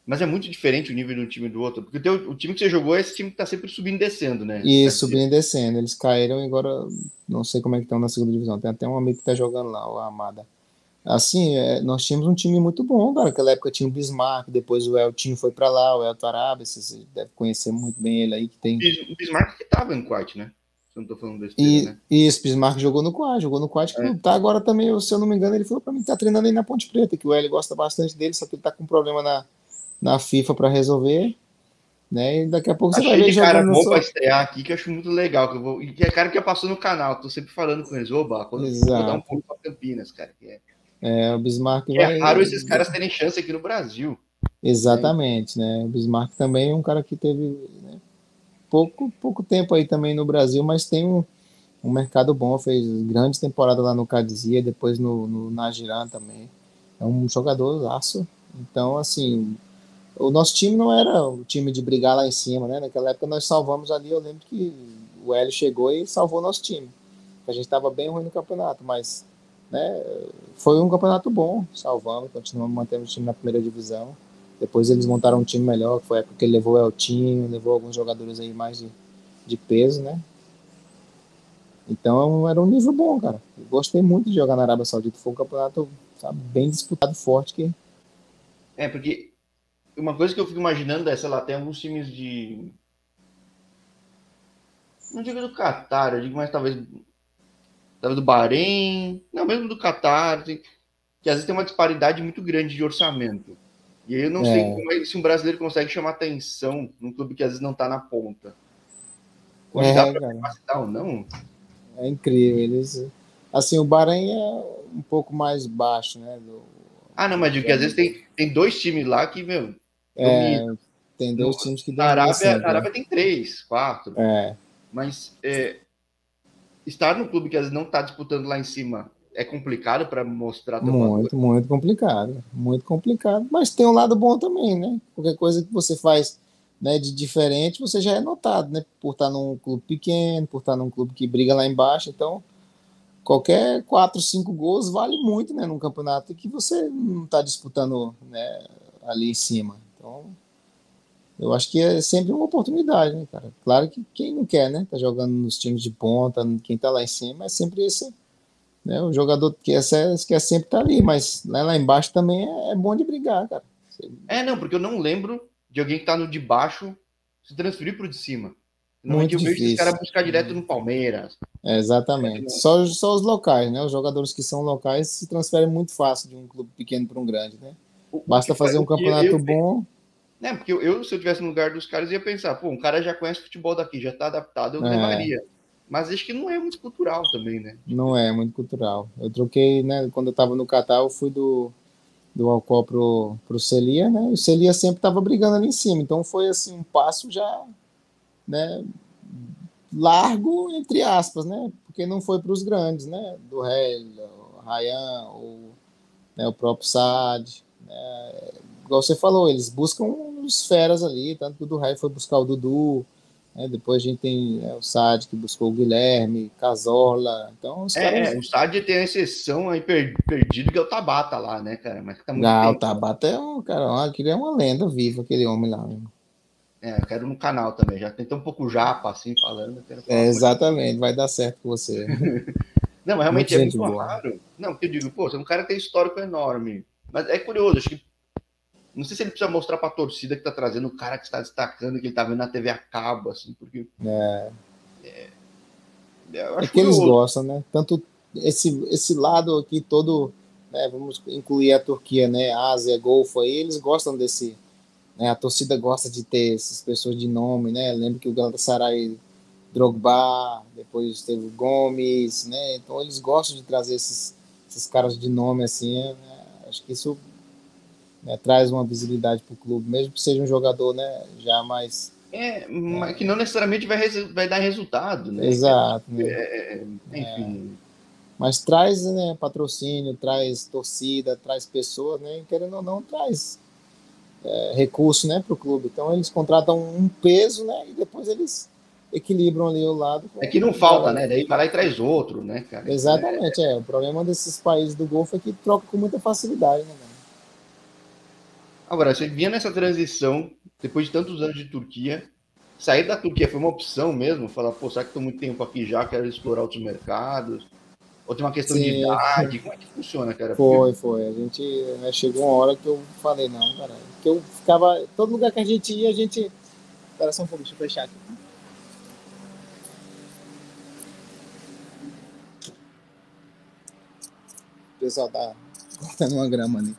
Mas é muito diferente o nível de um time do outro, porque o, teu, o time que você jogou é esse time que tá sempre subindo e descendo, né? Isso, subindo e descendo. Eles caíram e agora não sei como é que estão na segunda divisão. Tem até um amigo que tá jogando lá, o Amada. Assim, é, nós tínhamos um time muito bom, cara. Naquela época tinha o Bismarck, depois o Eltinho foi para lá, o Elton Arábia, você deve conhecer muito bem ele aí que tem. O Bismarck que tava em quarto, né? Se eu não tô falando besteira, e, né? Isso, Bismarck jogou no Quad, jogou no Quad, é. tá agora também, se eu não me engano, ele falou para mim que tá treinando aí na Ponte Preta, que o L gosta bastante dele, só que ele tá com um problema na, na FIFA para resolver, né? E daqui a pouco Achei você vai ver cara bom para estrear aqui, que eu acho muito legal, que eu vou, e que é cara que já passou no canal, tô sempre falando com eles, oba, quando Exato. vou dar um pouco para Campinas, cara, que é... É, o Bismarck é vai... É raro esses caras terem chance aqui no Brasil. Exatamente, né? O Bismarck também é um cara que teve né, pouco, pouco tempo aí também no Brasil, mas tem um, um mercado bom, fez grande temporada lá no Cadizia, depois no, no Nagiran também. É um jogador aço. Então, assim, o nosso time não era o time de brigar lá em cima, né? Naquela época nós salvamos ali, eu lembro que o Hélio chegou e salvou nosso time. A gente estava bem ruim no campeonato, mas né, foi um campeonato bom, salvamos, continuamos mantendo o time na primeira divisão. Depois eles montaram um time melhor, que foi a época que ele levou o Eltinho, levou alguns jogadores aí mais de, de peso, né? Então era um nível bom, cara. Eu gostei muito de jogar na Arábia Saudita. Foi um campeonato sabe, bem disputado, forte. Que... É, porque uma coisa que eu fico imaginando é, sei lá, tem alguns times de. Não digo do Qatar, eu digo mais talvez. Do Bahrein. Não, mesmo do Qatar. Assim, que às vezes tem uma disparidade muito grande de orçamento. E aí eu não é. sei como é, se um brasileiro consegue chamar atenção num clube que às vezes não está na ponta. É, para capacitar ou não? É incrível. Eles, assim, o Bahrein é um pouco mais baixo, né? Do, ah, não, mas digo que às vezes tem, tem dois times lá que, meu. É, tem dois times que na Arábia, assim, na Arábia tem três, quatro. É. Mas é, estar no clube que às vezes não está disputando lá em cima é complicado para mostrar muito muito complicado muito complicado. Mas tem um lado bom também né? Qualquer coisa que você faz né de diferente você já é notado né? Por estar num clube pequeno por estar num clube que briga lá embaixo. Então qualquer quatro cinco gols vale muito né num campeonato que você não está disputando né ali em cima. Então eu acho que é sempre uma oportunidade né cara claro que quem não quer né tá jogando nos times de ponta quem tá lá em cima é sempre esse né? O jogador que quer, quer sempre estar tá ali, mas né, lá embaixo também é, é bom de brigar, cara. É, não, porque eu não lembro de alguém que tá no de baixo se transferir pro de cima. Muito eu difícil. vejo esse cara buscar direto no Palmeiras. É, exatamente. Só, só os locais, né? Os jogadores que são locais se transferem muito fácil de um clube pequeno para um grande, né? Basta fazer um campeonato bom. Né, porque eu, se eu tivesse no lugar dos caras, ia pensar, pô, um cara já conhece futebol daqui, já tá adaptado, eu é. levaria. Mas acho que não é muito cultural também, né? Não é muito cultural. Eu troquei, né? Quando eu tava no Catar, eu fui do, do Alcó pro, pro Celia, né? E o Celia sempre tava brigando ali em cima. Então foi assim, um passo já, né? Largo, entre aspas, né? Porque não foi para os grandes, né? Do o Ryan, o, né, o próprio Saad. Né? Igual você falou, eles buscam os feras ali, tanto que o do Rei foi buscar o Dudu, né? Depois a gente tem é, o Sad que buscou o Guilherme, Casola. Então, os é, caras... é, o Sad tem a exceção aí per, perdido que é o Tabata lá, né, cara? Mas tá muito Não, o Tabata é um cara, aquele é uma lenda viva, aquele homem lá. Né? É, eu quero no canal também. Já tem tão um pouco japa assim falando. É, exatamente, vai dar certo com você. Não, mas realmente muito é muito raro. Não, porque eu digo, pô, você é um cara que tem histórico enorme. Mas é curioso, acho que não sei se ele precisa mostrar para a torcida que tá trazendo o cara que está destacando, que ele tá vendo na TV a cabo, assim, porque. É. é, é que eles gostam, né? Tanto esse, esse lado aqui todo, né, vamos incluir a Turquia, né? Ásia, Golfo aí, eles gostam desse. Né, a torcida gosta de ter essas pessoas de nome, né? Lembro que o Galatasaray Drogba, depois teve o Gomes, né? Então eles gostam de trazer esses, esses caras de nome assim. Né? Acho que isso né, traz uma visibilidade para o clube, mesmo que seja um jogador né, já mais. É, mas que não necessariamente vai, vai dar resultado, né? Exato. Né? É, enfim. É. Mas traz né, patrocínio, traz torcida, traz pessoas, né? Querendo ou não, traz é, recurso né, para o clube. Então eles contratam um peso, né? E depois eles equilibram ali o lado. É que não falta, né? Daí vai lá e traz outro, né, cara? Exatamente, é. é. O problema desses países do Golfo é que troca com muita facilidade, né? Agora, você vinha nessa transição, depois de tantos anos de Turquia, sair da Turquia foi uma opção mesmo? Falar, pô, será que estou muito tempo aqui já, quero explorar outros mercados? Ou tem uma questão Sim. de idade? Como é que funciona, cara? Foi, foi. A gente né, chegou uma hora que eu falei, não, cara. Que eu ficava. Todo lugar que a gente ia, a gente. Espera só um pouco, deixa eu fechar aqui. O pessoal tá cortando uma grama ali.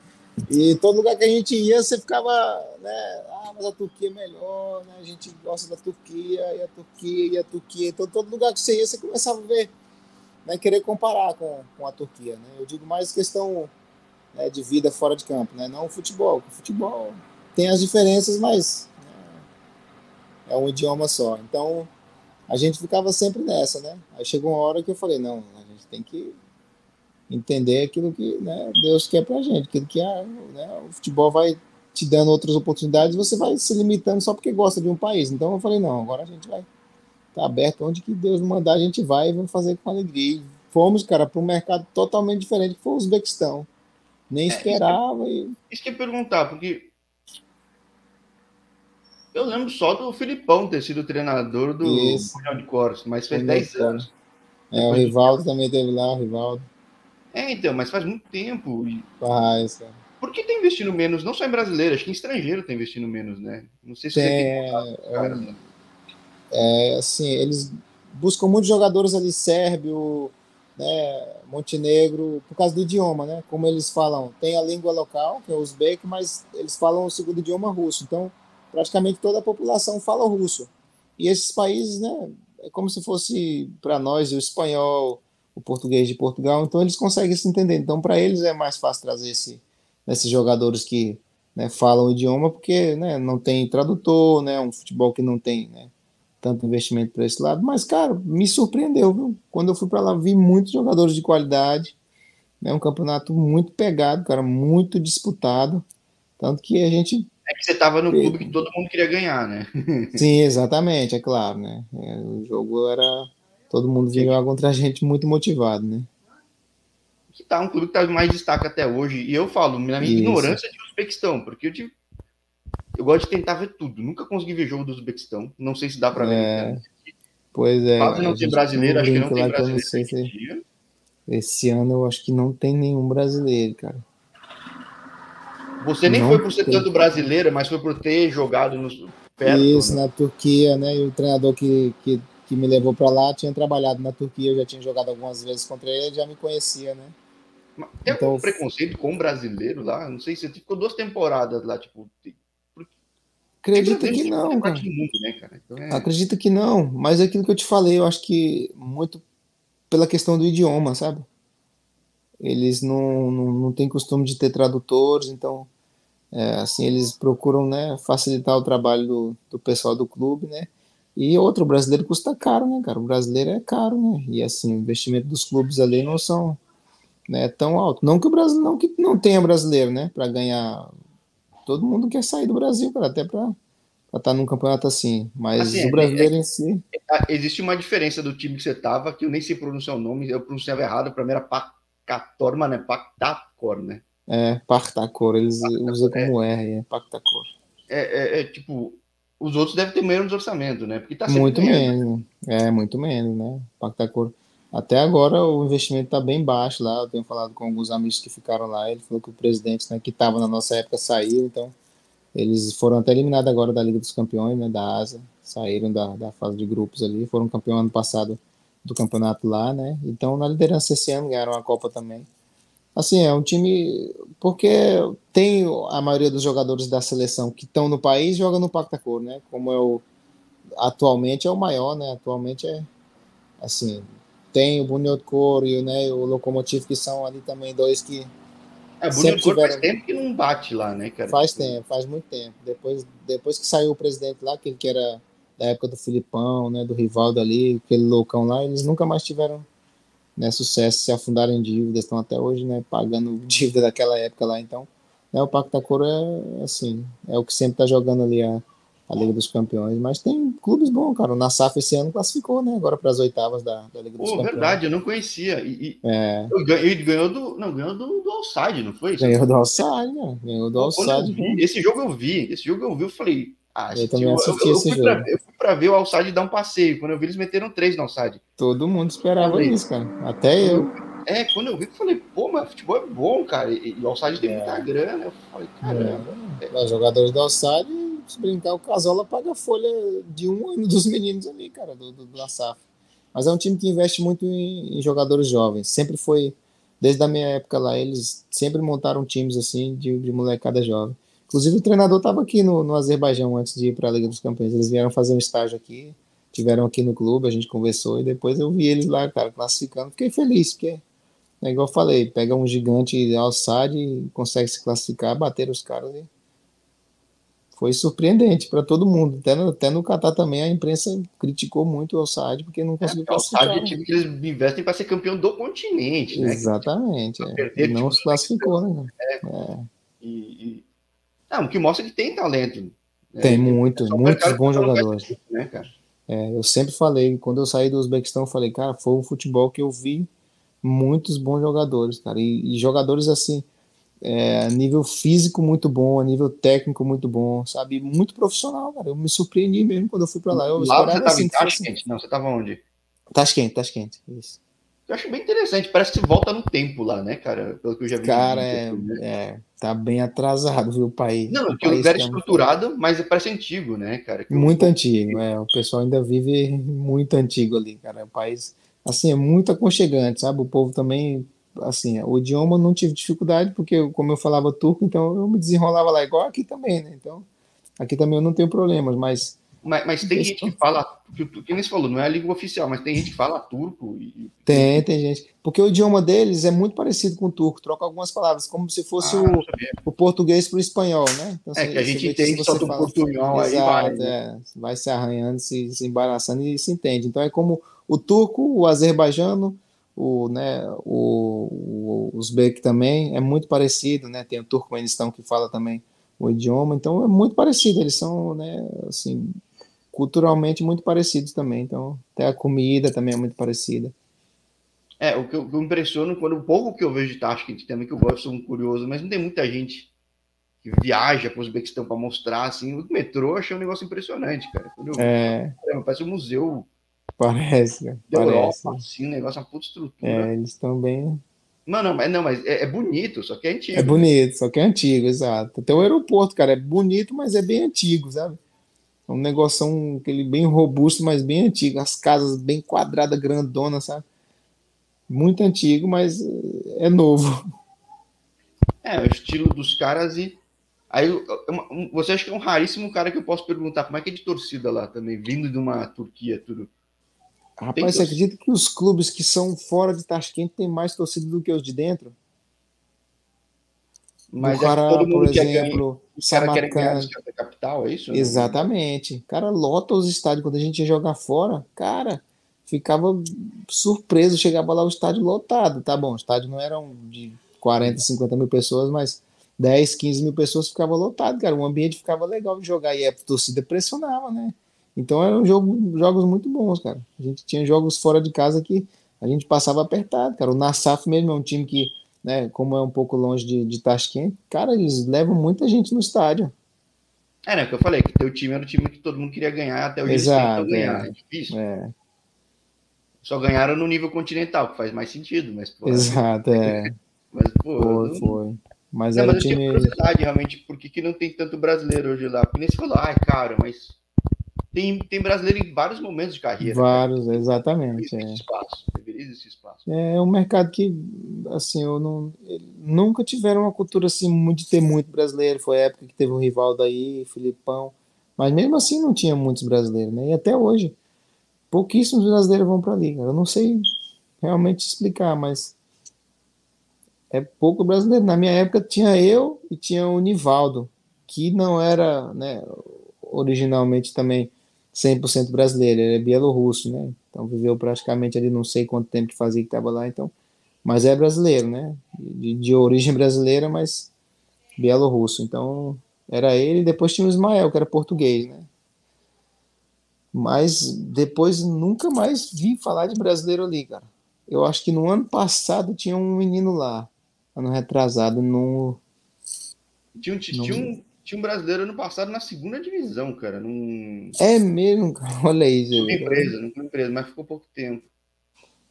E todo lugar que a gente ia, você ficava, né? Ah, mas a Turquia é melhor, né? A gente gosta da Turquia, e a Turquia, e a Turquia. Então, todo lugar que você ia, você começava a ver, né? Querer comparar com, com a Turquia, né? Eu digo mais questão né, de vida fora de campo, né? Não o futebol. O futebol tem as diferenças, mas né, é um idioma só. Então, a gente ficava sempre nessa, né? Aí chegou uma hora que eu falei, não, a gente tem que entender aquilo que né, Deus quer para a gente, aquilo que né, o futebol vai te dando outras oportunidades, você vai se limitando só porque gosta de um país. Então eu falei, não, agora a gente vai estar tá aberto, onde que Deus mandar a gente vai e vamos fazer com alegria. E fomos, cara, para um mercado totalmente diferente, que foi o Uzbequistão. Nem esperava. É, isso, que, e... isso que eu perguntar, porque eu lembro só do Filipão ter sido treinador do Mundial de Coros, mas fez 10 anos. É, o Rivaldo também teve lá, o Rivaldo. É, então, mas faz muito tempo. Faz, cara. Por que tá investindo menos? Não só em brasileiro, acho que em estrangeiro tá investindo menos, né? Não sei se tem, você tem. Cara, né? é, assim, eles buscam muitos jogadores ali, Sérbio, né, Montenegro, por causa do idioma, né? Como eles falam, tem a língua local, que é o uzbek, mas eles falam o segundo idioma russo. Então, praticamente toda a população fala russo. E esses países, né, é como se fosse para nós o espanhol, o português de Portugal, então eles conseguem se entender. Então, para eles é mais fácil trazer esse, esses jogadores que né, falam o idioma, porque né, não tem tradutor, né, um futebol que não tem né, tanto investimento para esse lado. Mas, cara, me surpreendeu, viu? Quando eu fui para lá, vi muitos jogadores de qualidade, né, um campeonato muito pegado, cara, muito disputado. Tanto que a gente. É que você estava no clube que todo mundo queria ganhar, né? Sim, exatamente, é claro, né? É, o jogo era todo mundo vinha jogar contra a gente muito motivado, né? Que tá um clube que tá mais destaque até hoje. E eu falo, na minha Isso. ignorância de Uzbequistão, porque eu tive. Eu gosto de tentar ver tudo. Nunca consegui ver jogo do Uzbequistão. Não sei se dá para ver. É... Pois é. Quase não tem brasileiro, acho que não tem brasileiro. Não se... Esse ano eu acho que não tem nenhum brasileiro, cara. Você nem não foi por ser tem. tanto brasileiro, mas foi por ter jogado no perto, Isso, né? na Turquia, né? E o treinador que, que, que me levou para lá tinha trabalhado na Turquia, eu já tinha jogado algumas vezes contra ele, já me conhecia, né? Tem então, algum preconceito com o brasileiro lá? Não sei se ficou duas temporadas lá, tipo. Acredito que não, cara. Mundo, né, cara? Então é... Acredito que não, mas é aquilo que eu te falei, eu acho que muito pela questão do idioma, sabe? Eles não, não, não têm costume de ter tradutores, então é, assim eles procuram né, facilitar o trabalho do, do pessoal do clube, né? E outro, o brasileiro custa caro, né, cara? O brasileiro é caro, né? E assim, o investimento dos clubes ali não são né, tão alto. Não que o Brasil não que não tenha brasileiro, né, para ganhar. Todo mundo quer sair do Brasil, cara, até para estar tá num campeonato assim. Mas assim, o brasileiro é, em si. É, existe uma diferença do time que você tava, que eu nem sei pronunciar o nome, eu pronunciava errado, para mim era Pacator, mas é Pactacor, né? É, Pactacor, eles Pactacor, usam como é. R, é Pactacor. É, é, é, tipo, os outros devem ter menos orçamento, né? Porque tá muito menos. É, muito menos, né? Pactacor. Até agora o investimento está bem baixo lá. Eu tenho falado com alguns amigos que ficaram lá. Ele falou que o presidente, né, que estava na nossa época, saiu. Então, eles foram até eliminados agora da Liga dos Campeões, né, da ASA. Saíram da, da fase de grupos ali. Foram campeão ano passado do campeonato lá, né? Então, na liderança esse ano, ganharam a Copa também. Assim, é um time. Porque tem a maioria dos jogadores da seleção que estão no país joga no Pactacor, né? Como é o. Atualmente é o maior, né? Atualmente é. Assim, tem o Bunio Coro e né, o Locomotivo, que são ali também dois que. É, Bunio tiveram... faz tempo que não bate lá, né, cara? Faz tempo, faz muito tempo. Depois, depois que saiu o presidente lá, aquele que era da época do Filipão, né, do Rivaldo ali, aquele loucão lá, eles nunca mais tiveram né, sucesso, se afundaram em dívidas, estão até hoje né, pagando dívida daquela época lá. Então, né, o Pacto da Coro é assim, é o que sempre está jogando ali a, a Liga dos Campeões. Mas tem clubes bons, cara. O Nassaf esse ano classificou, né? Agora para as oitavas da, da Liga dos Campeões. verdade, eu não conhecia. E, é. Ele ganhou do. Não, ganhou do, do Alçade, não foi? Ganhou do Alçade, né? Ganhou do Alçade. Esse jogo eu vi, esse jogo eu vi, eu falei. Ah, eu eu, eu, esse jogo. Pra, eu pra ver o Alçade dar um passeio. Quando eu vi, eles meteram três no Alçade. Todo mundo esperava falei, isso, cara. Até eu. É, quando eu vi, eu falei, pô, mas futebol é bom, cara. E, e o Alçade tem é. muita grana. Eu falei, caramba. É. Os jogadores do Alçade se brincar, o Casola paga a folha de um ano dos meninos ali, cara, do, do, da SAF. Mas é um time que investe muito em, em, jogadores jovens. Sempre foi, desde a minha época lá, eles sempre montaram times assim de, de molecada jovem. Inclusive o treinador estava aqui no, no Azerbaijão antes de ir para a Liga dos Campeões. Eles vieram fazer um estágio aqui, tiveram aqui no clube, a gente conversou e depois eu vi eles lá, cara, classificando. Fiquei feliz, porque é igual eu falei, pega um gigante alçado e consegue se classificar, bater os caras e foi surpreendente para todo mundo. Até no, até no Catar também a imprensa criticou muito o Alçade porque não conseguiu é, classificar. O é time que eles investem para ser campeão do continente, né? Exatamente. É. não se classificou, né? É. é. E, e... Não, o que mostra que tem talento. Né? Tem muitos, muitos bons jogadores. Né, cara? É, eu sempre falei, quando eu saí do Uzbequistão, eu falei, cara, foi um futebol que eu vi muitos bons jogadores, cara. E, e jogadores assim, é, nível físico muito bom, nível técnico muito bom, sabe? Muito profissional, cara. Eu me surpreendi mesmo quando eu fui para lá. Eu lá você estava assim, em Tashkent? Fosse... Não, você estava onde? Tashkent, Tashkent, isso. Eu acho bem interessante, parece que volta no tempo lá, né, cara? Pelo que eu já vi. Cara, é, né? é, tá bem atrasado, viu, o país. Não, o que o lugar é estruturado, mas parece antigo, né, cara? Que muito eu... antigo, é. O pessoal ainda vive muito antigo ali, cara. O país, assim, é muito aconchegante, sabe? O povo também assim, o idioma não tive dificuldade, porque como eu falava turco, então eu me desenrolava lá igual aqui também, né? Então, aqui também eu não tenho problemas, mas... Mas, mas tem gente que fala, que, que nem você falou, não é a língua oficial, mas tem gente que fala turco. E... Tem, tem gente. Porque o idioma deles é muito parecido com o turco, troca algumas palavas, como se fosse ah, o, o português para o espanhol, né? Então, é que a gente entende só do portunhol aí vai. Né? É, vai se arranhando, se, se embaraçando e se entende. Então é como o turco, o azerbaijano, o, né, o, o Uzbek também é muito parecido, né, tem o Turcomenistão que fala também o idioma, então é muito parecido, eles são, né, assim, culturalmente muito parecidos também, então até a comida também é muito parecida. É, o que eu, que eu impressiono quando o pouco que eu vejo de Tashkent também, que eu gosto, sou um curioso, mas não tem muita gente que viaja para o Uzbequistão para mostrar, assim, o metrô eu achei um negócio impressionante, cara. Eu, é... Parece um museu Parece. Da parece. Europa, assim, um negócio, uma puta estrutura. É, eles estão bem. Mano, mas não, mas é, é bonito, só que é antigo. É bonito, só que é antigo, exato. Até o aeroporto, cara, é bonito, mas é bem antigo, sabe? É um negócio aquele bem robusto, mas bem antigo. As casas bem quadradas, grandonas, sabe? Muito antigo, mas é novo. É, o estilo dos caras e. Aí você acha que é um raríssimo cara que eu posso perguntar como é que é de torcida lá também, vindo de uma Turquia, tudo. Rapaz, você acredita que os clubes que são fora de Tashkent têm mais torcida do que os de dentro? Mas o cara, é todo mundo por exemplo, os caras querem ganhar da capital, é isso? Exatamente. O cara lota os estádios quando a gente ia jogar fora, cara, ficava surpreso, chegava lá o estádio lotado. Tá bom, o estádio não era de 40, 50 mil pessoas, mas 10, 15 mil pessoas ficava lotado, cara. O ambiente ficava legal de jogar e a torcida pressionava, né? Então eram jogo, jogos muito bons, cara. A gente tinha jogos fora de casa que a gente passava apertado, cara. O Nassaf mesmo é um time que, né, como é um pouco longe de, de Tashkent, cara, eles levam muita gente no estádio. É, né, que eu falei, que teu time era o time que todo mundo queria ganhar, até o Exato, eles ganhar. É, é difícil. É. Só ganharam no nível continental, que faz mais sentido, mas pô, Exato, é. Mas, pô, foi, não... foi. Mas, não, era mas eu time... curiosidade, realmente, por que, que não tem tanto brasileiro hoje lá? Porque nem se falou, ai, cara, mas tem, tem brasileiro em vários momentos de carreira. Vários, cara. exatamente. Deveria é. espaço, deveria existir espaço. É um mercado que, assim, eu não. Nunca tiveram uma cultura assim muito de ter muito brasileiro. Foi a época que teve o Rivaldo aí, Filipão. Mas mesmo assim não tinha muitos brasileiros, né? E até hoje, pouquíssimos brasileiros vão para ali. Eu não sei realmente explicar, mas é pouco brasileiro. Na minha época tinha eu e tinha o Nivaldo, que não era, né, originalmente também 100% brasileiro, ele é bielorrusso, né? Então viveu praticamente ali não sei quanto tempo que fazia que estava lá, então, mas é brasileiro, né? De, de origem brasileira, mas bielorrusso. Então era ele, depois tinha o Ismael, que era português, né? Mas depois nunca mais vi falar de brasileiro ali, cara. Eu acho que no ano passado tinha um menino lá, ano retrasado, no. Tinha, tinha, no... tinha um tinha um brasileiro ano passado na segunda divisão, cara. Num... É mesmo, cara. Olha aí, Não empresa, não foi empresa, mas ficou pouco tempo.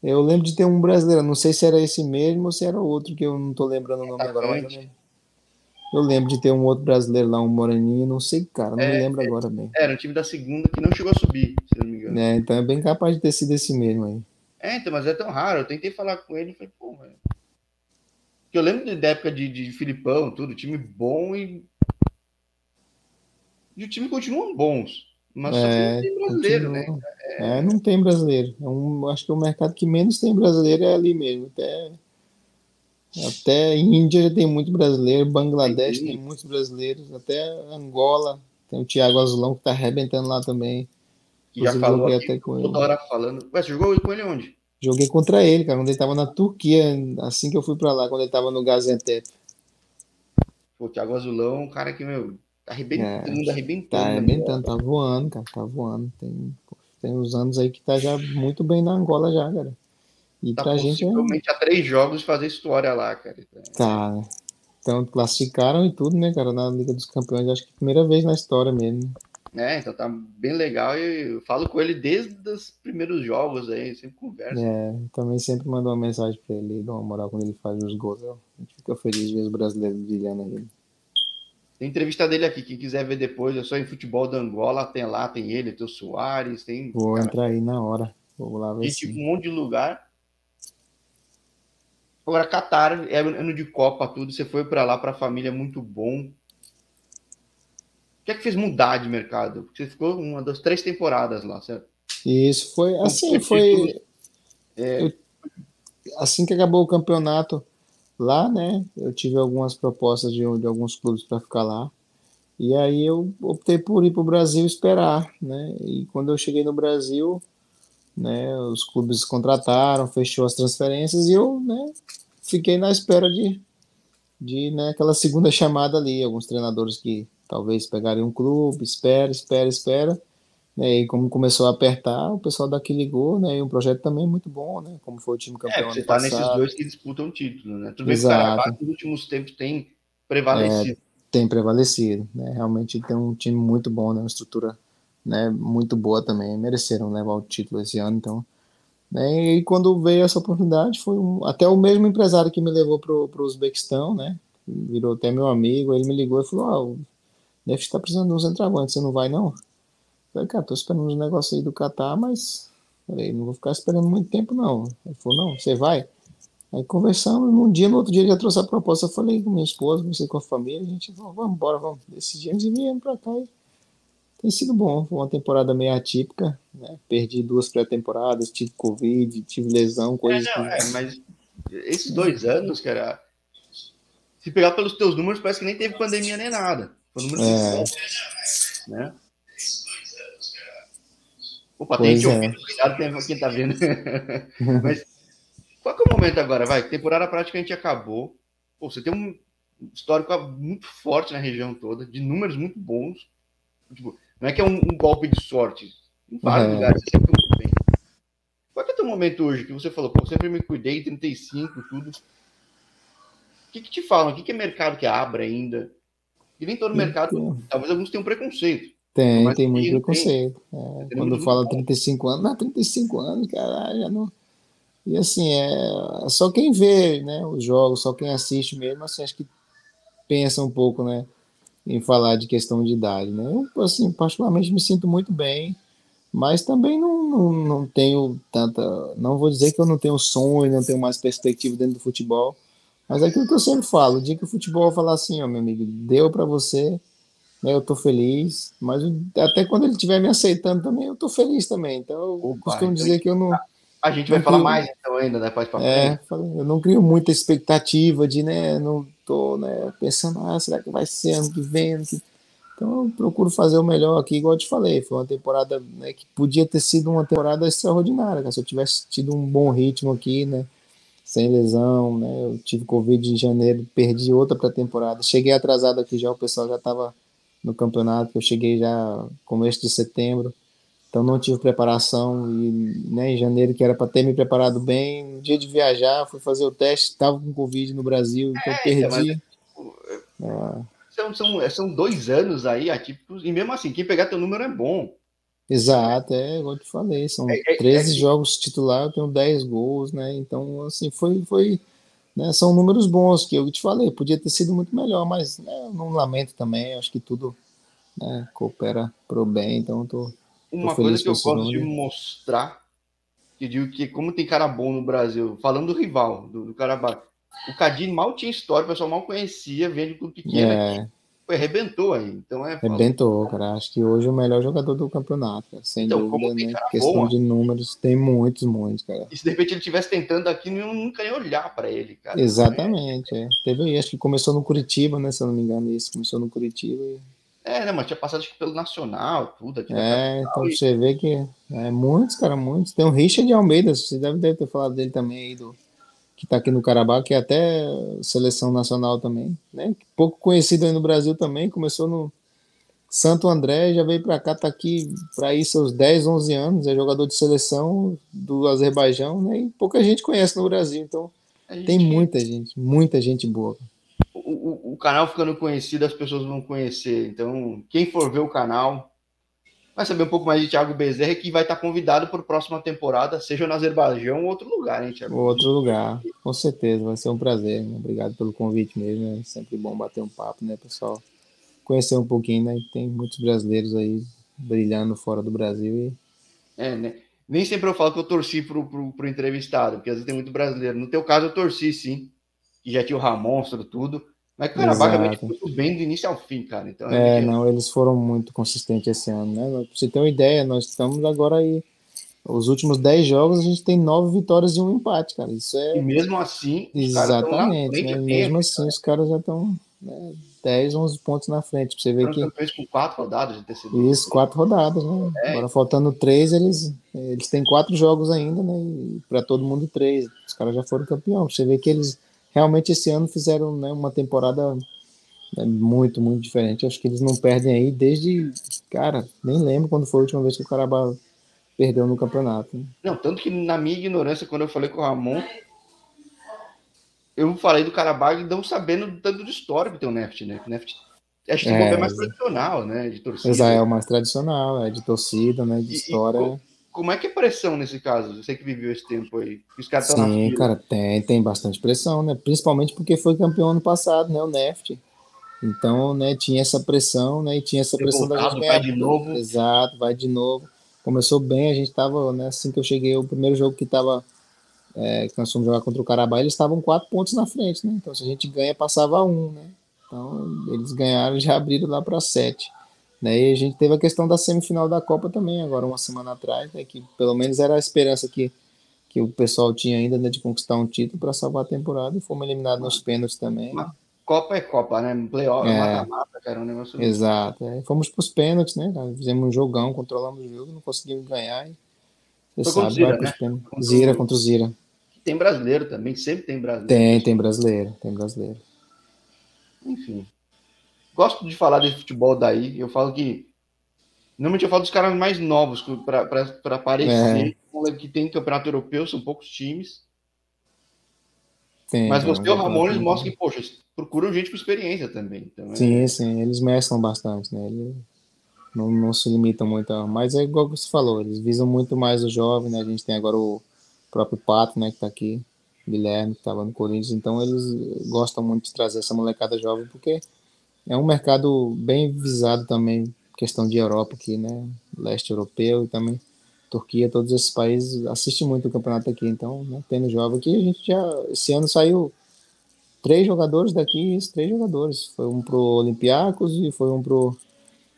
Eu lembro de ter um brasileiro, não sei se era esse mesmo ou se era outro, que eu não tô lembrando o nome agora. Mas eu lembro de ter um outro brasileiro lá, um moreninho, não sei, cara, não é, me lembro é, agora bem. Era um time da segunda que não chegou a subir, se não me engano. É, então é bem capaz de ter sido esse mesmo aí. É, então, mas é tão raro. Eu tentei falar com ele e falei, pô. Porque eu lembro da época de, de Filipão, tudo, time bom e e o time continua bons. Mas é, não tem brasileiro, continua. né? É... é... não tem brasileiro. É um, acho que o mercado que menos tem brasileiro é ali mesmo. Até, até Índia já tem muito brasileiro, Bangladesh tem, tem muitos brasileiros, até Angola. Tem o Thiago Azulão que tá arrebentando lá também. Que já falou aqui, até com toda ele. hora falando. Ué, você jogou com ele onde? Joguei contra ele, cara, quando ele tava na Turquia, assim que eu fui para lá, quando ele tava no Gaziantep. Pô, Thiago Azulão, um cara que, meu, Tá arrebentando, é, arrebentando. Tá arrebentando, tá voando, cara, tá voando. Tem, tem uns anos aí que tá já muito bem na Angola já, cara. E tá pra gente. Possivelmente é... há três jogos fazer história lá, cara. Tá. Então classificaram e tudo, né, cara, na Liga dos Campeões. Acho que é primeira vez na história mesmo. É, então tá bem legal e eu falo com ele desde os primeiros jogos aí, sempre conversa. É, também sempre mando uma mensagem pra ele, dá uma moral quando ele faz os gols. A gente fica feliz de ver os brasileiros brilhando aí. Tem entrevista dele aqui, quem quiser ver depois, é só em futebol da Angola, tem lá, tem ele, tem o Soares, tem. Vou cara, entrar aí na hora. Vou lá ver. Gente, um monte de lugar. Agora, Qatar, é ano de Copa, tudo. Você foi para lá, para a família, muito bom. O que é que fez mudar de mercado? Porque você ficou uma das três temporadas lá, certo? Isso, foi assim, foi. É... assim que acabou o campeonato, lá, né? Eu tive algumas propostas de, de alguns clubes para ficar lá. E aí eu optei por ir para o Brasil esperar, né? E quando eu cheguei no Brasil, né, os clubes contrataram, fechou as transferências e eu, né, fiquei na espera de, de né, aquela segunda chamada ali. Alguns treinadores que talvez pegarem um clube, espera, espera, espera. Né, e como começou a apertar, o pessoal daqui ligou, né? E um projeto também muito bom, né? Como foi o time campeão. É, você tá nesses dois que disputam título, né? Tudo bem que o nos últimos tempos tem prevalecido. É, tem prevalecido, né? Realmente tem um time muito bom, né? Uma estrutura né, muito boa também, mereceram levar o título esse ano, então. Né, e quando veio essa oportunidade, foi um, até o mesmo empresário que me levou para o Uzbequistão, né, virou até meu amigo, ele me ligou e falou, ah, deve estar precisando de um centroavante, você não vai não? Falei, cara, tô esperando uns negócios aí do Catar, mas falei, não vou ficar esperando muito tempo não. Ele falou, não, você vai? Aí conversamos, num dia, no outro dia já trouxe a proposta, eu falei com minha esposa, comecei com a família, a gente falou, vamos embora, vamos. Decidimos e viemos para cá e tem sido bom. Foi uma temporada meio atípica, né? Perdi duas pré-temporadas, tive Covid, tive lesão, coisas. É, não, é, mas esses dois anos, cara, se pegar pelos teus números, parece que nem teve pandemia nem nada. Foi número é. né? Opa, pois tem que ouvir, é. quem tá vendo. mas qual que é o momento agora? Vai, temporada praticamente acabou. Pô, você tem um histórico muito forte na região toda, de números muito bons. Tipo, não é que é um, um golpe de sorte. Em vários é. lugares, você sempre muito bem. Qual que é o teu momento hoje que você falou, pô, sempre me cuidei, 35, tudo. O que, que te falam? O que, que é mercado que abre ainda? E nem todo mercado, então, talvez alguns tenham preconceito. Tem, tem muito preconceito. Tem. É, quando fala 35 anos, não, 35 anos, caralho, já não e assim, é só quem vê né, os jogos, só quem assiste mesmo, assim, acho que pensa um pouco né, em falar de questão de idade. Né? Eu, assim, particularmente me sinto muito bem, mas também não, não, não tenho tanta. Não vou dizer que eu não tenho sonho, não tenho mais perspectiva dentro do futebol, mas é aquilo que eu sempre falo: o dia que o futebol falar assim, ó, meu amigo, deu para você, né, eu tô feliz, mas até quando ele estiver me aceitando também, eu tô feliz também. Então eu Opa, costumo então dizer que eu não a gente vai falar mais então ainda depois para é, Eu não crio muita expectativa de, né, não tô, né, pensando, ah, será que vai ser ano que vem? Ano que... Então eu procuro fazer o melhor aqui, igual eu te falei, foi uma temporada, né, que podia ter sido uma temporada extraordinária, né? se eu tivesse tido um bom ritmo aqui, né, sem lesão, né, eu tive Covid em janeiro, perdi outra pré-temporada, cheguei atrasado aqui já, o pessoal já estava no campeonato, eu cheguei já começo de setembro, então não tive preparação e né, em janeiro que era para ter me preparado bem, no dia de viajar fui fazer o teste, estava com covid no Brasil, então é, perdi. Mas, é. são, são, são dois anos aí atípicos e mesmo assim quem pegar teu número é bom. Exato, é igual eu te falei, são é, é, 13 é jogos titular, eu tenho 10 gols, né? Então assim foi foi né, são números bons que eu te falei, podia ter sido muito melhor, mas né, eu não lamento também, acho que tudo né, coopera pro bem, então eu tô uma coisa que eu gosto de mostrar, que digo que como tem cara bom no Brasil, falando do rival, do, do Carabao, o Cadinho mal tinha história, o pessoal mal conhecia, vende com pequeno. É. Foi, arrebentou aí. Então é. Arrebentou, cara. Acho que hoje é o melhor jogador do campeonato, sem então, dúvida, né? Questão boa, de números, tem muitos, muitos, cara. E se de repente ele estivesse tentando aqui, eu nunca ia olhar para ele, cara. Exatamente, é. Teve aí, acho que começou no Curitiba, né? Se eu não me engano, isso. Começou no Curitiba e é, né, mas tinha passado pelo Nacional, tudo aqui. É, então e... você vê que é, muitos, cara, muitos. Tem o Richard Almeida, você deve, deve ter falado dele também aí, do, que tá aqui no Carabá, que é até seleção nacional também, né? Pouco conhecido aí no Brasil também, começou no Santo André, já veio para cá, tá aqui para ir seus 10, 11 anos, é jogador de seleção do Azerbaijão, né? E pouca gente conhece no Brasil, então gente... tem muita gente, muita gente boa o, o, canal ficando conhecido, as pessoas vão conhecer. Então, quem for ver o canal vai saber um pouco mais de Thiago Bezerra, que vai estar convidado para a próxima temporada, seja no Azerbaijão ou outro lugar, hein, Thiago? Outro lugar, com certeza, vai ser um prazer. Né? Obrigado pelo convite mesmo, é sempre bom bater um papo, né, pessoal? Conhecer um pouquinho, né? Tem muitos brasileiros aí brilhando fora do Brasil e. É, né? Nem sempre eu falo que eu torci pro, pro, pro entrevistado, porque às vezes tem muito brasileiro. No teu caso, eu torci sim, que já tinha o Ramon, tudo. Mas que o Caravaggio muito bem do início ao fim, cara. Então, é, é não, eles foram muito consistentes esse ano, né? Pra você ter uma ideia, nós estamos agora aí. Os últimos 10 jogos a gente tem 9 vitórias e um empate, cara. Isso é. E mesmo assim. Exatamente. Né? Mesmo assim, os caras já estão né, 10, 11 pontos na frente. Pra você ver que. com 4 rodadas de terceiro. Isso, 4 rodadas, né? É. Agora faltando 3, eles, eles têm 4 jogos ainda, né? E para todo mundo 3. Os caras já foram campeão. Você vê que eles realmente esse ano fizeram né, uma temporada né, muito, muito diferente. Acho que eles não perdem aí desde. Cara, nem lembro quando foi a última vez que o Carabao perdeu no campeonato. Né? Não, tanto que na minha ignorância, quando eu falei com o Ramon, eu falei do Carabao e não sabendo tanto de história que tem o Neft, né? O Neft Acho que é, é mais tradicional, né? De torcida. Israel é mais tradicional, é de torcida, né? De e, história. E, como é que é pressão nesse caso? Você que viveu esse tempo aí. Os caras Sim, cara, tem, tem bastante pressão, né? Principalmente porque foi campeão ano passado, né? O Neft. Então, né, tinha essa pressão, né? E tinha essa pressão da gente Vai de novo. Exato, vai de novo. Começou bem, a gente tava, né? Assim que eu cheguei, o primeiro jogo que tava. É, que nós fomos jogar contra o Carabá, eles estavam quatro pontos na frente, né? Então, se a gente ganha, passava um, né? Então, eles ganharam já abriram lá para sete. Né? E a gente teve a questão da semifinal da Copa também, agora uma semana atrás, né? que pelo menos era a esperança que, que o pessoal tinha ainda né, de conquistar um título para salvar a temporada e fomos eliminados nos pênaltis também. Copa é Copa, né? Playoff, é, mata-mata, cara, um negócio. Exato. É. Fomos para os pênaltis, né? Fizemos um jogão, controlamos o jogo, não conseguimos ganhar. E, você Foi sabe, Zira, né? Zira contra o Zira. Tem brasileiro também, sempre tem brasileiro. Tem, tem brasileiro, tem brasileiro. Enfim gosto de falar desse futebol daí. Eu falo que. Normalmente eu falo dos caras mais novos, para parecer é. que tem campeonato europeu, são poucos times. Tem, Mas você e o Ramon, eles mostram que, poxa, procuram gente com experiência também. Então, é sim, é... sim, eles mesclam bastante, né? Eles não, não se limitam muito. A... Mas é igual que você falou, eles visam muito mais o jovem, né? A gente tem agora o próprio Pato, né, que tá aqui, Guilherme, que estava no Corinthians, então eles gostam muito de trazer essa molecada jovem, porque é um mercado bem visado também, questão de Europa aqui, né? Leste europeu e também Turquia, todos esses países assistem muito o campeonato aqui. Então, né, tendo jovem aqui, a gente já. Esse ano saiu três jogadores daqui, três jogadores. Foi um pro Olympiacos e foi um pro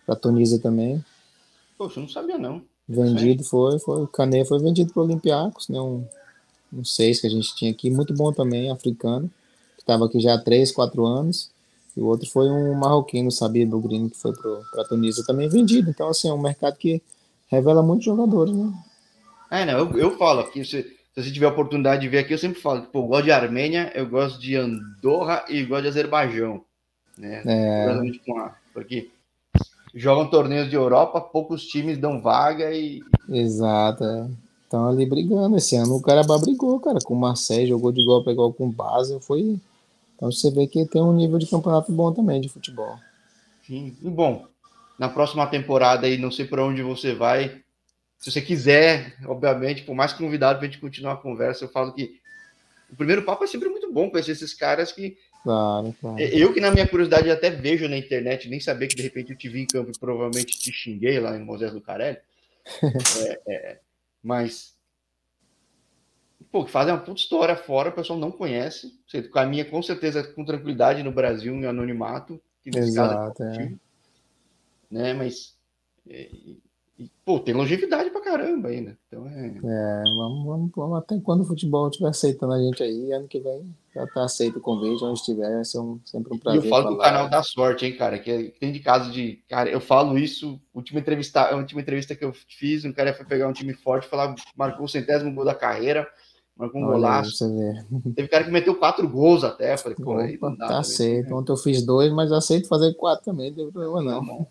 pra Tunísia também. Poxa, não sabia não. Vendido foi, foi. O Cané foi vendido pro Olympiacos, né? Um, um seis que a gente tinha aqui, muito bom também, africano, que estava aqui já há três, quatro anos. E o outro foi um marroquino, sabia, do Green, que foi para a Tunísia também vendido. Então, assim, é um mercado que revela muitos jogadores, né? É, não, eu, eu falo aqui, se, se você tiver oportunidade de ver aqui, eu sempre falo que, pô, eu gosto de Armênia, eu gosto de Andorra e gosto de Azerbaijão, né? É. Com a, porque jogam torneios de Europa, poucos times dão vaga e... Exato, é. Estão ali brigando. Esse ano o Carabá brigou, cara, com o Marseille, jogou de igual para igual com o Basel, foi então você vê que tem um nível de campeonato bom também de futebol. Sim, e bom, na próxima temporada aí, não sei para onde você vai. Se você quiser, obviamente, por mais convidado para a gente continuar a conversa, eu falo que o primeiro papo é sempre muito bom conhecer esses caras que. Claro, claro. Eu que na minha curiosidade até vejo na internet, nem sabia que de repente eu te vi em campo e provavelmente te xinguei lá em Moisés do Carelli. é, é, mas pô, que fazem uma puta história fora, o pessoal não conhece. Você caminha com certeza com tranquilidade no Brasil, em anonimato. Exato, é. Né? Mas, é, e, pô, tem longevidade pra caramba ainda. Então é... é vamos, vamos, vamos até quando o futebol estiver aceitando a gente aí, ano que vem já tá aceito o convite, onde estiver, vai ser um, sempre um prazer. E eu falo do canal da sorte, hein, cara, que é, tem de caso de, cara, eu falo isso, última entrevista, a última entrevista que eu fiz, um cara foi pegar um time forte, falar, marcou o centésimo gol da carreira, Marcou um golaço. Teve cara que meteu quatro gols até. Falei, pô, aí não dá. Tá aceito. Ontem eu fiz dois, mas aceito fazer quatro também, não tem problema não.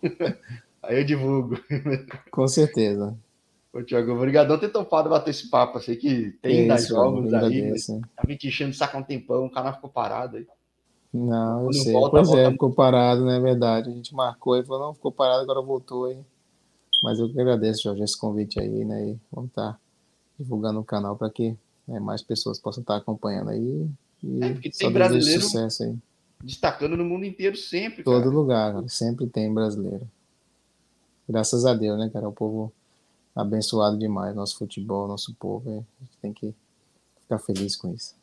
Tá aí eu divulgo. Com certeza. Ô, Thiago, obrigadão ter topado bater esse papo. Sei que tem das jogos aí. Tá me enchendo de saco um tempão, o canal ficou parado aí. Não, eu sei. Volta, pois é, volta... é, ficou parado, não é verdade. A gente marcou e falou, não, ficou parado, agora voltou aí. Mas eu que agradeço, Jorge, esse convite aí, né? E vamos estar tá divulgando o canal para que né, mais pessoas possam estar acompanhando aí. E é, porque tem brasileiro sucesso aí. destacando no mundo inteiro sempre. Todo cara. lugar, cara, sempre tem brasileiro. Graças a Deus, né, cara? O povo abençoado demais, nosso futebol, nosso povo. É, a gente tem que ficar feliz com isso.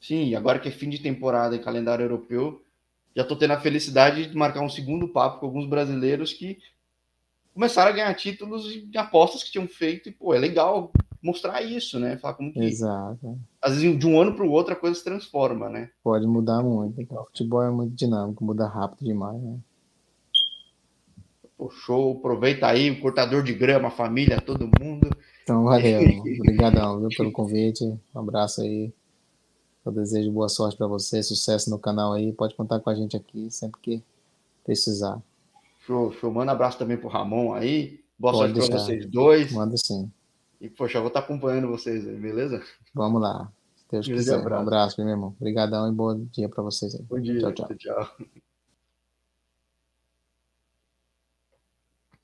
Sim, agora que é fim de temporada e calendário europeu, já estou tendo a felicidade de marcar um segundo papo com alguns brasileiros que começaram a ganhar títulos de apostas que tinham feito e, pô, é legal mostrar isso, né? Falar como que. Exato. Às vezes, de um ano para o outro, a coisa se transforma, né? Pode mudar muito. O futebol é muito dinâmico, muda rápido demais, né? Pô, show, aproveita aí, o cortador de grama, a família, todo mundo. Então, valeu. Obrigadão viu, pelo convite. Um abraço aí. Eu desejo boa sorte para você, sucesso no canal aí. Pode contar com a gente aqui sempre que precisar. Show, show. Manda um abraço também pro Ramon aí. Boa Pode sorte para vocês dois. Manda sim. E, poxa, eu vou estar acompanhando vocês aí, beleza? Vamos lá. Deus quiser. Um abraço, meu irmão. Obrigadão e bom dia para vocês aí. Bom dia. tchau. tchau. tchau.